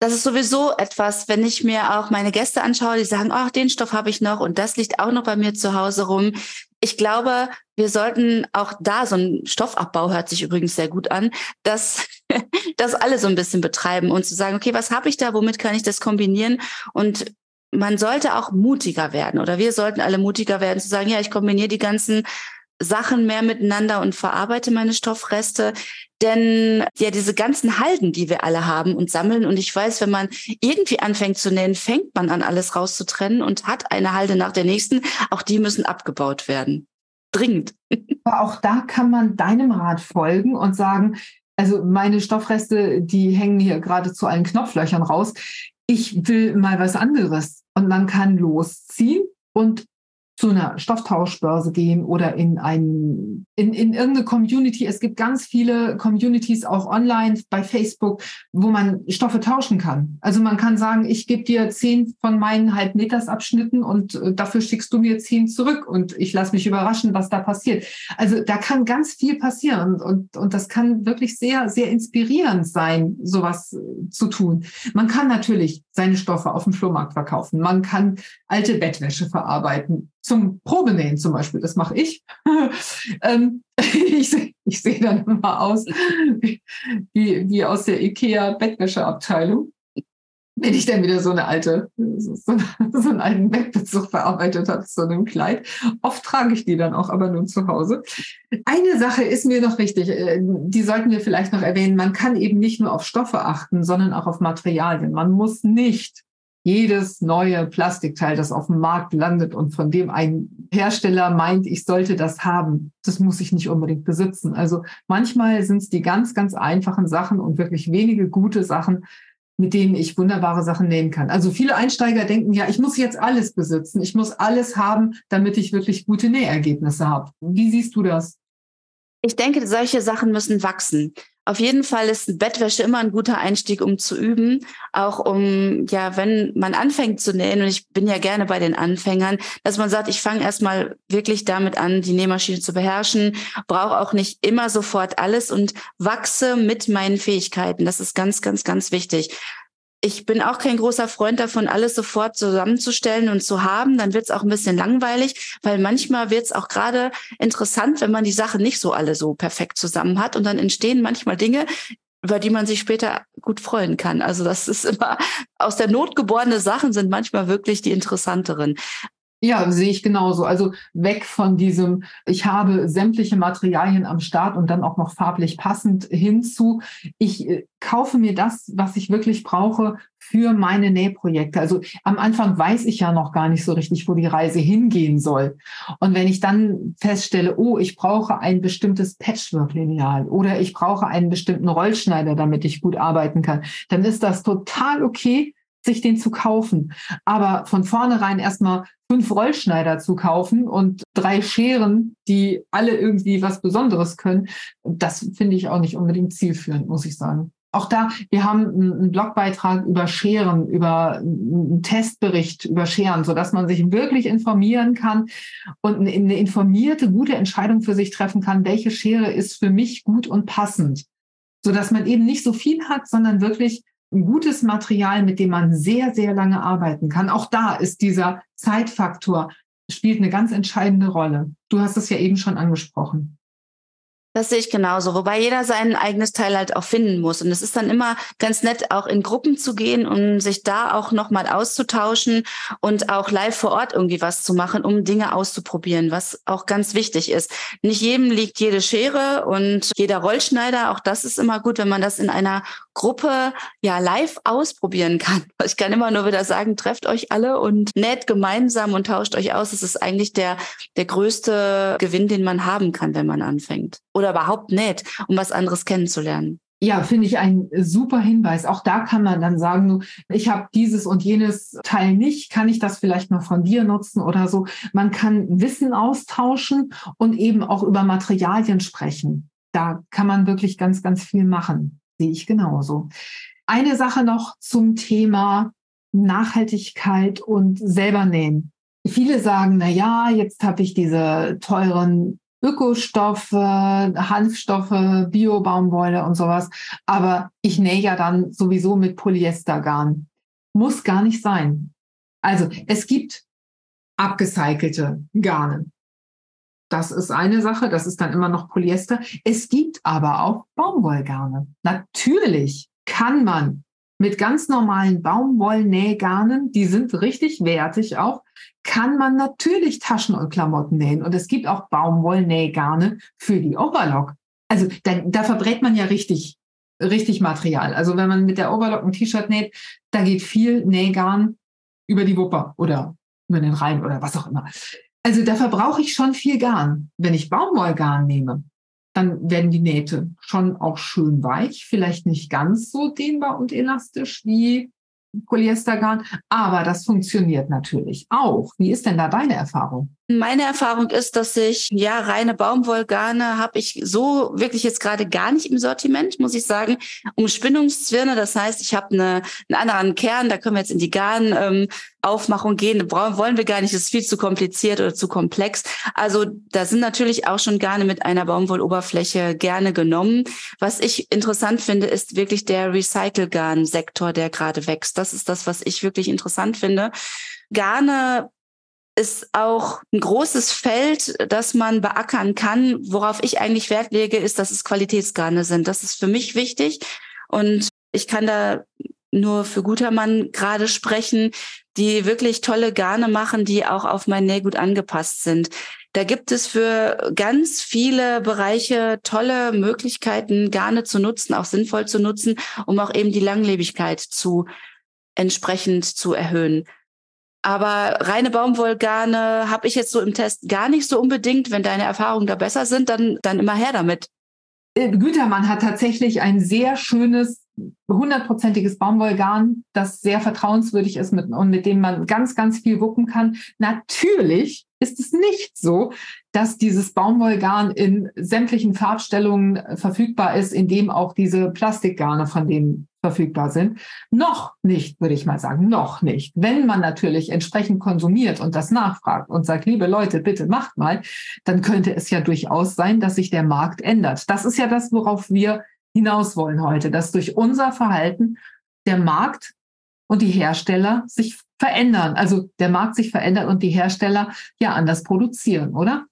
Das ist sowieso etwas, wenn ich mir auch meine Gäste anschaue, die sagen, ach, den Stoff habe ich noch und das liegt auch noch bei mir zu Hause rum ich glaube, wir sollten auch da, so ein Stoffabbau hört sich übrigens sehr gut an, dass das alle so ein bisschen betreiben und zu sagen, okay, was habe ich da, womit kann ich das kombinieren? Und man sollte auch mutiger werden oder wir sollten alle mutiger werden zu sagen, ja, ich kombiniere die ganzen Sachen mehr miteinander und verarbeite meine Stoffreste. Denn ja, diese ganzen Halden, die wir alle haben und sammeln, und ich weiß, wenn man irgendwie anfängt zu nähen, fängt man an, alles rauszutrennen und hat eine Halde nach der nächsten. Auch die müssen abgebaut werden. Dringend. Aber auch da kann man deinem Rat folgen und sagen, also meine Stoffreste, die hängen hier gerade zu allen Knopflöchern raus. Ich will mal was anderes. Und man kann losziehen und zu einer Stofftauschbörse gehen oder in ein, in, in irgendeine Community. Es gibt ganz viele Communities auch online bei Facebook, wo man Stoffe tauschen kann. Also man kann sagen, ich gebe dir zehn von meinen Halbmetersabschnitten und äh, dafür schickst du mir zehn zurück und ich lasse mich überraschen, was da passiert. Also da kann ganz viel passieren und, und das kann wirklich sehr, sehr inspirierend sein, sowas äh, zu tun. Man kann natürlich seine Stoffe auf dem Flohmarkt verkaufen. Man kann alte Bettwäsche verarbeiten zum Probenähen zum Beispiel, das mache ich. ähm, ich, ich sehe dann immer aus wie, wie aus der IKEA-Bettwäscheabteilung. Wenn ich dann wieder so eine alte, so, so einen alten Bettbezug verarbeitet habe zu einem Kleid. Oft trage ich die dann auch, aber nur zu Hause. Eine Sache ist mir noch wichtig, äh, die sollten wir vielleicht noch erwähnen. Man kann eben nicht nur auf Stoffe achten, sondern auch auf Materialien. Man muss nicht jedes neue Plastikteil, das auf dem Markt landet und von dem ein Hersteller meint, ich sollte das haben, das muss ich nicht unbedingt besitzen. Also manchmal sind es die ganz, ganz einfachen Sachen und wirklich wenige gute Sachen, mit denen ich wunderbare Sachen nähen kann. Also viele Einsteiger denken, ja, ich muss jetzt alles besitzen, ich muss alles haben, damit ich wirklich gute Nähergebnisse habe. Wie siehst du das? Ich denke, solche Sachen müssen wachsen. Auf jeden Fall ist Bettwäsche immer ein guter Einstieg, um zu üben. Auch um, ja, wenn man anfängt zu nähen, und ich bin ja gerne bei den Anfängern, dass man sagt, ich fange erstmal wirklich damit an, die Nähmaschine zu beherrschen, brauche auch nicht immer sofort alles und wachse mit meinen Fähigkeiten. Das ist ganz, ganz, ganz wichtig ich bin auch kein großer Freund davon, alles sofort zusammenzustellen und zu haben. Dann wird es auch ein bisschen langweilig, weil manchmal wird es auch gerade interessant, wenn man die Sachen nicht so alle so perfekt zusammen hat. Und dann entstehen manchmal Dinge, über die man sich später gut freuen kann. Also das ist immer aus der Not geborene Sachen sind manchmal wirklich die interessanteren. Ja, sehe ich genauso. Also weg von diesem, ich habe sämtliche Materialien am Start und dann auch noch farblich passend hinzu. Ich äh, kaufe mir das, was ich wirklich brauche für meine Nähprojekte. Also am Anfang weiß ich ja noch gar nicht so richtig, wo die Reise hingehen soll. Und wenn ich dann feststelle, oh, ich brauche ein bestimmtes Patchwork-Lineal oder ich brauche einen bestimmten Rollschneider, damit ich gut arbeiten kann, dann ist das total okay, sich den zu kaufen. Aber von vornherein erstmal fünf Rollschneider zu kaufen und drei Scheren, die alle irgendwie was Besonderes können, das finde ich auch nicht unbedingt zielführend, muss ich sagen. Auch da, wir haben einen Blogbeitrag über Scheren, über einen Testbericht über Scheren, so dass man sich wirklich informieren kann und eine informierte, gute Entscheidung für sich treffen kann, welche Schere ist für mich gut und passend, so dass man eben nicht so viel hat, sondern wirklich gutes Material, mit dem man sehr, sehr lange arbeiten kann. Auch da ist dieser Zeitfaktor, spielt eine ganz entscheidende Rolle. Du hast es ja eben schon angesprochen. Das sehe ich genauso, wobei jeder sein eigenes Teil halt auch finden muss. Und es ist dann immer ganz nett, auch in Gruppen zu gehen und sich da auch nochmal auszutauschen und auch live vor Ort irgendwie was zu machen, um Dinge auszuprobieren, was auch ganz wichtig ist. Nicht jedem liegt jede Schere und jeder Rollschneider. Auch das ist immer gut, wenn man das in einer Gruppe ja live ausprobieren kann. Ich kann immer nur wieder sagen, trefft euch alle und näht gemeinsam und tauscht euch aus. Das ist eigentlich der, der größte Gewinn, den man haben kann, wenn man anfängt. Oder überhaupt näht, um was anderes kennenzulernen. Ja, finde ich ein super Hinweis. Auch da kann man dann sagen, ich habe dieses und jenes Teil nicht, kann ich das vielleicht mal von dir nutzen oder so. Man kann Wissen austauschen und eben auch über Materialien sprechen. Da kann man wirklich ganz, ganz viel machen sehe ich genauso. Eine Sache noch zum Thema Nachhaltigkeit und selber nähen. Viele sagen, na ja, jetzt habe ich diese teuren Ökostoffe, Hanfstoffe, Bio-Baumwolle und sowas. Aber ich nähe ja dann sowieso mit Polyestergarn. Muss gar nicht sein. Also es gibt abgecycelte Garne. Das ist eine Sache, das ist dann immer noch Polyester. Es gibt aber auch Baumwollgarne. Natürlich kann man mit ganz normalen Baumwollnähgarnen, die sind richtig wertig auch, kann man natürlich Taschen und Klamotten nähen. Und es gibt auch Baumwollnähgarne für die Overlock. Also da, da verbrät man ja richtig, richtig Material. Also wenn man mit der Overlock ein T-Shirt näht, da geht viel Nähgarn über die Wupper oder über den Rhein oder was auch immer. Also da verbrauche ich schon viel Garn. Wenn ich Baumwollgarn nehme, dann werden die Nähte schon auch schön weich, vielleicht nicht ganz so dehnbar und elastisch wie Polyestergarn, aber das funktioniert natürlich auch. Wie ist denn da deine Erfahrung? Meine Erfahrung ist, dass ich ja reine Baumwollgarne habe ich so wirklich jetzt gerade gar nicht im Sortiment, muss ich sagen. Umspinnungszwirne, das heißt, ich habe eine, einen anderen Kern, da können wir jetzt in die Garnaufmachung ähm, gehen. Da wollen wir gar nicht, das ist viel zu kompliziert oder zu komplex. Also da sind natürlich auch schon Garne mit einer Baumwolloberfläche gerne genommen. Was ich interessant finde, ist wirklich der Recycle-Garn-Sektor, der gerade wächst. Das ist das, was ich wirklich interessant finde. Garne ist auch ein großes Feld, das man beackern kann. Worauf ich eigentlich Wert lege, ist, dass es Qualitätsgarne sind. Das ist für mich wichtig. Und ich kann da nur für Gutermann gerade sprechen, die wirklich tolle Garne machen, die auch auf mein Nähgut angepasst sind. Da gibt es für ganz viele Bereiche tolle Möglichkeiten, Garne zu nutzen, auch sinnvoll zu nutzen, um auch eben die Langlebigkeit zu entsprechend zu erhöhen. Aber reine Baumwollgarne habe ich jetzt so im Test gar nicht so unbedingt. Wenn deine Erfahrungen da besser sind, dann, dann immer her damit. Äh, Gütermann hat tatsächlich ein sehr schönes, hundertprozentiges Baumwollgarn, das sehr vertrauenswürdig ist mit, und mit dem man ganz, ganz viel wuppen kann. Natürlich ist es nicht so, dass dieses Baumwollgarn in sämtlichen Farbstellungen verfügbar ist, in dem auch diese Plastikgarne von denen verfügbar sind. Noch nicht, würde ich mal sagen, noch nicht. Wenn man natürlich entsprechend konsumiert und das nachfragt und sagt, liebe Leute, bitte macht mal, dann könnte es ja durchaus sein, dass sich der Markt ändert. Das ist ja das, worauf wir hinaus wollen heute, dass durch unser Verhalten der Markt und die Hersteller sich verändern. Also der Markt sich verändert und die Hersteller ja anders produzieren, oder?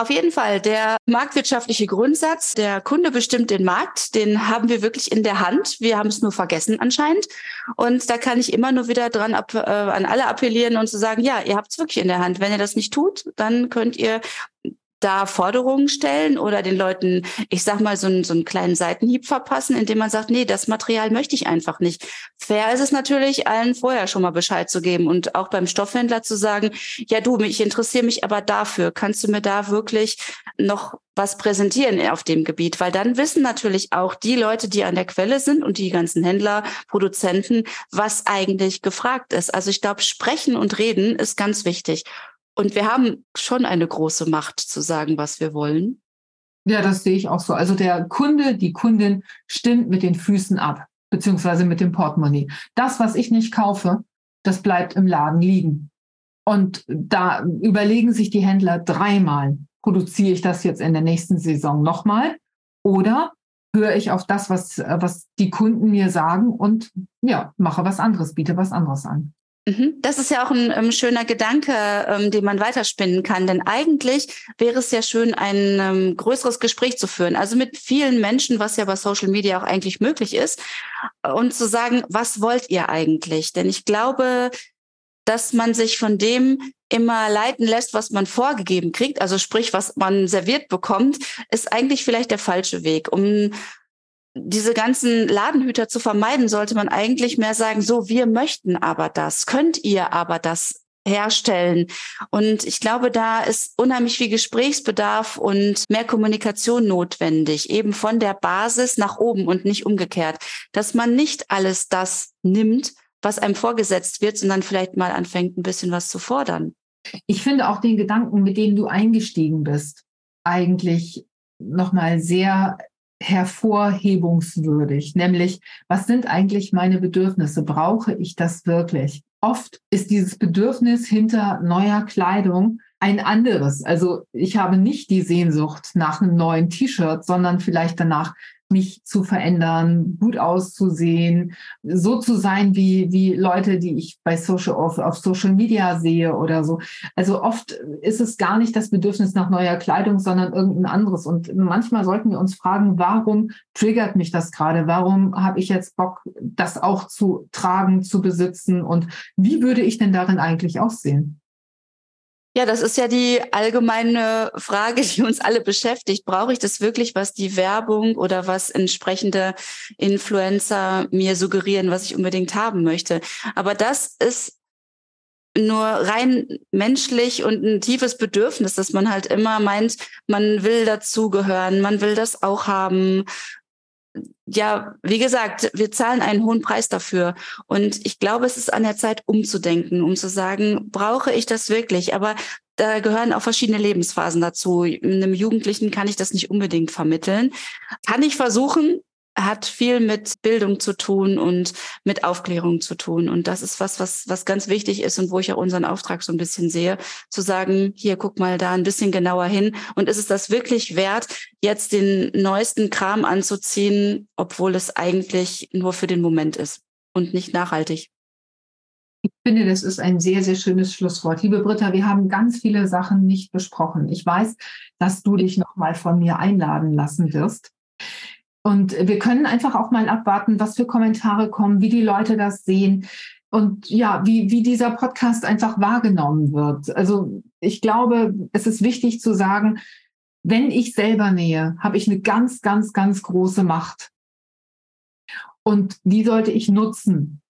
Auf jeden Fall. Der marktwirtschaftliche Grundsatz, der Kunde bestimmt den Markt, den haben wir wirklich in der Hand. Wir haben es nur vergessen anscheinend. Und da kann ich immer nur wieder dran äh, an alle appellieren und zu sagen, ja, ihr habt es wirklich in der Hand. Wenn ihr das nicht tut, dann könnt ihr da Forderungen stellen oder den Leuten, ich sag mal, so einen, so einen kleinen Seitenhieb verpassen, indem man sagt, nee, das Material möchte ich einfach nicht. Fair ist es natürlich, allen vorher schon mal Bescheid zu geben und auch beim Stoffhändler zu sagen, ja du, ich interessiere mich aber dafür. Kannst du mir da wirklich noch was präsentieren auf dem Gebiet? Weil dann wissen natürlich auch die Leute, die an der Quelle sind und die ganzen Händler, Produzenten, was eigentlich gefragt ist. Also ich glaube, sprechen und reden ist ganz wichtig. Und wir haben schon eine große Macht zu sagen, was wir wollen. Ja, das sehe ich auch so. Also der Kunde, die Kundin stimmt mit den Füßen ab, beziehungsweise mit dem Portemonnaie. Das, was ich nicht kaufe, das bleibt im Laden liegen. Und da überlegen sich die Händler dreimal, produziere ich das jetzt in der nächsten Saison nochmal oder höre ich auf das, was, was die Kunden mir sagen und ja, mache was anderes, biete was anderes an. Mhm. Das ist ja auch ein ähm, schöner Gedanke, ähm, den man weiterspinnen kann. Denn eigentlich wäre es ja schön, ein ähm, größeres Gespräch zu führen. Also mit vielen Menschen, was ja bei Social Media auch eigentlich möglich ist. Und zu sagen, was wollt ihr eigentlich? Denn ich glaube, dass man sich von dem immer leiten lässt, was man vorgegeben kriegt, also sprich, was man serviert bekommt, ist eigentlich vielleicht der falsche Weg. Um diese ganzen Ladenhüter zu vermeiden, sollte man eigentlich mehr sagen, so, wir möchten aber das, könnt ihr aber das herstellen. Und ich glaube, da ist unheimlich viel Gesprächsbedarf und mehr Kommunikation notwendig, eben von der Basis nach oben und nicht umgekehrt, dass man nicht alles das nimmt, was einem vorgesetzt wird, sondern vielleicht mal anfängt, ein bisschen was zu fordern. Ich finde auch den Gedanken, mit dem du eingestiegen bist, eigentlich nochmal sehr hervorhebungswürdig, nämlich was sind eigentlich meine Bedürfnisse? Brauche ich das wirklich? Oft ist dieses Bedürfnis hinter neuer Kleidung ein anderes. Also ich habe nicht die Sehnsucht nach einem neuen T-Shirt, sondern vielleicht danach, mich zu verändern, gut auszusehen, so zu sein wie, wie Leute, die ich bei Social, auf, auf Social Media sehe oder so. Also oft ist es gar nicht das Bedürfnis nach neuer Kleidung, sondern irgendein anderes. Und manchmal sollten wir uns fragen, warum triggert mich das gerade? Warum habe ich jetzt Bock, das auch zu tragen, zu besitzen? Und wie würde ich denn darin eigentlich aussehen? Ja, das ist ja die allgemeine Frage, die uns alle beschäftigt. Brauche ich das wirklich, was die Werbung oder was entsprechende Influencer mir suggerieren, was ich unbedingt haben möchte? Aber das ist nur rein menschlich und ein tiefes Bedürfnis, dass man halt immer meint, man will dazugehören, man will das auch haben ja, wie gesagt, wir zahlen einen hohen Preis dafür. Und ich glaube, es ist an der Zeit, umzudenken, um zu sagen, brauche ich das wirklich? Aber da gehören auch verschiedene Lebensphasen dazu. Einem Jugendlichen kann ich das nicht unbedingt vermitteln. Kann ich versuchen, hat viel mit Bildung zu tun und mit Aufklärung zu tun. Und das ist was, was, was ganz wichtig ist und wo ich auch unseren Auftrag so ein bisschen sehe, zu sagen, hier, guck mal da ein bisschen genauer hin. Und ist es das wirklich wert, jetzt den neuesten Kram anzuziehen, obwohl es eigentlich nur für den Moment ist und nicht nachhaltig? Ich finde, das ist ein sehr, sehr schönes Schlusswort. Liebe Britta, wir haben ganz viele Sachen nicht besprochen. Ich weiß, dass du dich nochmal von mir einladen lassen wirst. Und wir können einfach auch mal abwarten, was für Kommentare kommen, wie die Leute das sehen und ja, wie, wie dieser Podcast einfach wahrgenommen wird. Also ich glaube, es ist wichtig zu sagen, wenn ich selber nähe, habe ich eine ganz, ganz, ganz große Macht. Und die sollte ich nutzen.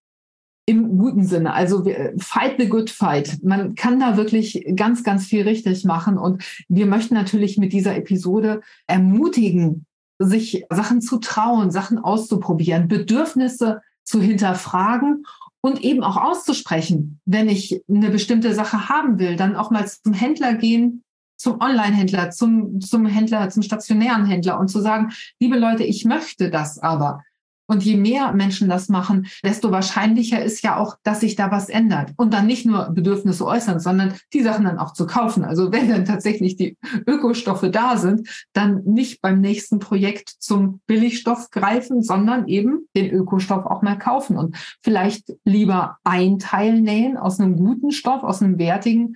Im guten Sinne. Also fight the good fight. Man kann da wirklich ganz, ganz viel richtig machen. Und wir möchten natürlich mit dieser Episode ermutigen, sich Sachen zu trauen, Sachen auszuprobieren, Bedürfnisse zu hinterfragen und eben auch auszusprechen. Wenn ich eine bestimmte Sache haben will, dann auch mal zum Händler gehen, zum Online-Händler, zum, zum Händler, zum stationären Händler und zu sagen, liebe Leute, ich möchte das aber. Und je mehr Menschen das machen, desto wahrscheinlicher ist ja auch, dass sich da was ändert. Und dann nicht nur Bedürfnisse äußern, sondern die Sachen dann auch zu kaufen. Also wenn dann tatsächlich die Ökostoffe da sind, dann nicht beim nächsten Projekt zum Billigstoff greifen, sondern eben den Ökostoff auch mal kaufen und vielleicht lieber ein Teil nähen aus einem guten Stoff, aus einem wertigen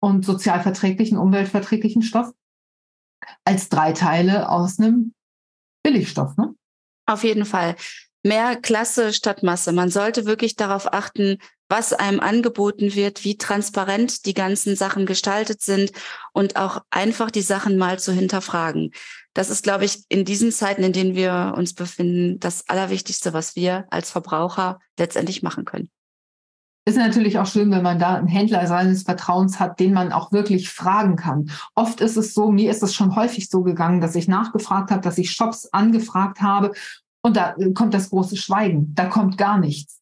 und sozialverträglichen, umweltverträglichen Stoff als drei Teile aus einem Billigstoff. Ne? Auf jeden Fall. Mehr Klasse statt Masse. Man sollte wirklich darauf achten, was einem angeboten wird, wie transparent die ganzen Sachen gestaltet sind und auch einfach die Sachen mal zu hinterfragen. Das ist, glaube ich, in diesen Zeiten, in denen wir uns befinden, das Allerwichtigste, was wir als Verbraucher letztendlich machen können. Ist natürlich auch schön, wenn man da einen Händler seines Vertrauens hat, den man auch wirklich fragen kann. Oft ist es so, mir ist es schon häufig so gegangen, dass ich nachgefragt habe, dass ich Shops angefragt habe und da kommt das große Schweigen. Da kommt gar nichts.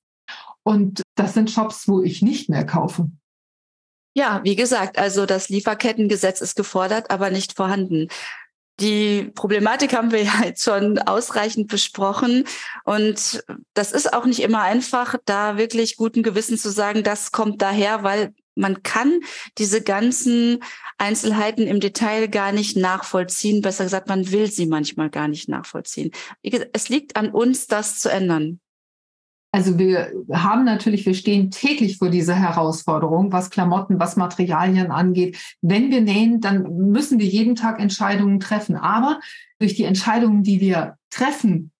Und das sind Shops, wo ich nicht mehr kaufe. Ja, wie gesagt, also das Lieferkettengesetz ist gefordert, aber nicht vorhanden. Die Problematik haben wir ja jetzt schon ausreichend besprochen. Und das ist auch nicht immer einfach, da wirklich guten Gewissen zu sagen, das kommt daher, weil man kann diese ganzen Einzelheiten im Detail gar nicht nachvollziehen. Besser gesagt, man will sie manchmal gar nicht nachvollziehen. Es liegt an uns, das zu ändern. Also wir haben natürlich, wir stehen täglich vor dieser Herausforderung, was Klamotten, was Materialien angeht. Wenn wir nähen, dann müssen wir jeden Tag Entscheidungen treffen. Aber durch die Entscheidungen, die wir treffen,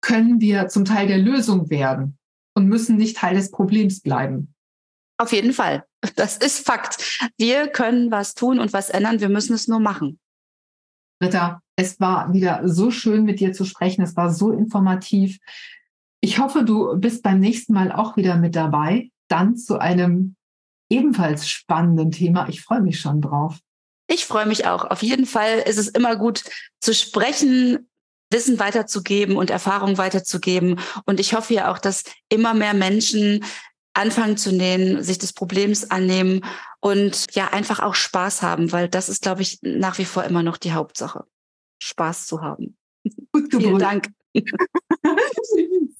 können wir zum Teil der Lösung werden und müssen nicht Teil des Problems bleiben. Auf jeden Fall. Das ist Fakt. Wir können was tun und was ändern. Wir müssen es nur machen. Britta, es war wieder so schön, mit dir zu sprechen. Es war so informativ. Ich hoffe, du bist beim nächsten Mal auch wieder mit dabei, dann zu einem ebenfalls spannenden Thema. Ich freue mich schon drauf. Ich freue mich auch. Auf jeden Fall ist es immer gut zu sprechen, Wissen weiterzugeben und Erfahrung weiterzugeben. Und ich hoffe ja auch, dass immer mehr Menschen anfangen zu nähen, sich des Problems annehmen und ja einfach auch Spaß haben, weil das ist, glaube ich, nach wie vor immer noch die Hauptsache. Spaß zu haben. Gut Vielen Dank.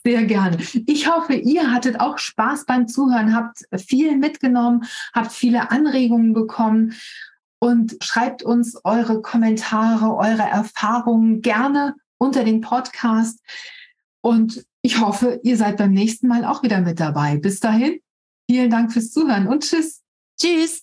Sehr gerne. Ich hoffe, ihr hattet auch Spaß beim Zuhören, habt viel mitgenommen, habt viele Anregungen bekommen und schreibt uns eure Kommentare, eure Erfahrungen gerne unter den Podcast. Und ich hoffe, ihr seid beim nächsten Mal auch wieder mit dabei. Bis dahin, vielen Dank fürs Zuhören und tschüss. Tschüss.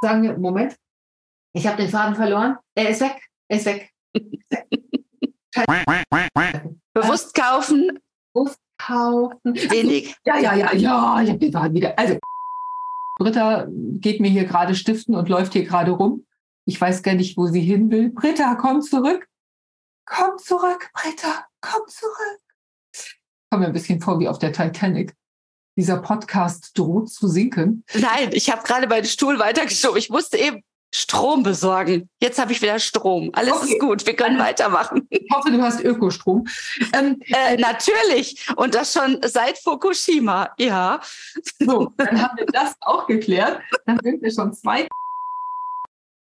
Sagen wir, Moment, ich habe den Faden verloren. Er ist weg. Er ist weg. Bewusst kaufen. Bewusst kaufen. Wenig. Ja, ja, ja, ja, ich habe den Faden wieder. Also, Britta geht mir hier gerade stiften und läuft hier gerade rum. Ich weiß gar nicht, wo sie hin will. Britta, komm zurück. Komm zurück, Britta, komm zurück. Komm mir ein bisschen vor wie auf der Titanic dieser Podcast droht zu sinken. Nein, ich habe gerade meinen Stuhl weitergeschoben. Ich musste eben Strom besorgen. Jetzt habe ich wieder Strom. Alles okay. ist gut. Wir können weitermachen. Ich hoffe, du hast Ökostrom. Ähm, äh, natürlich. Und das schon seit Fukushima. Ja. So, dann haben wir das auch geklärt. Dann sind wir schon zwei.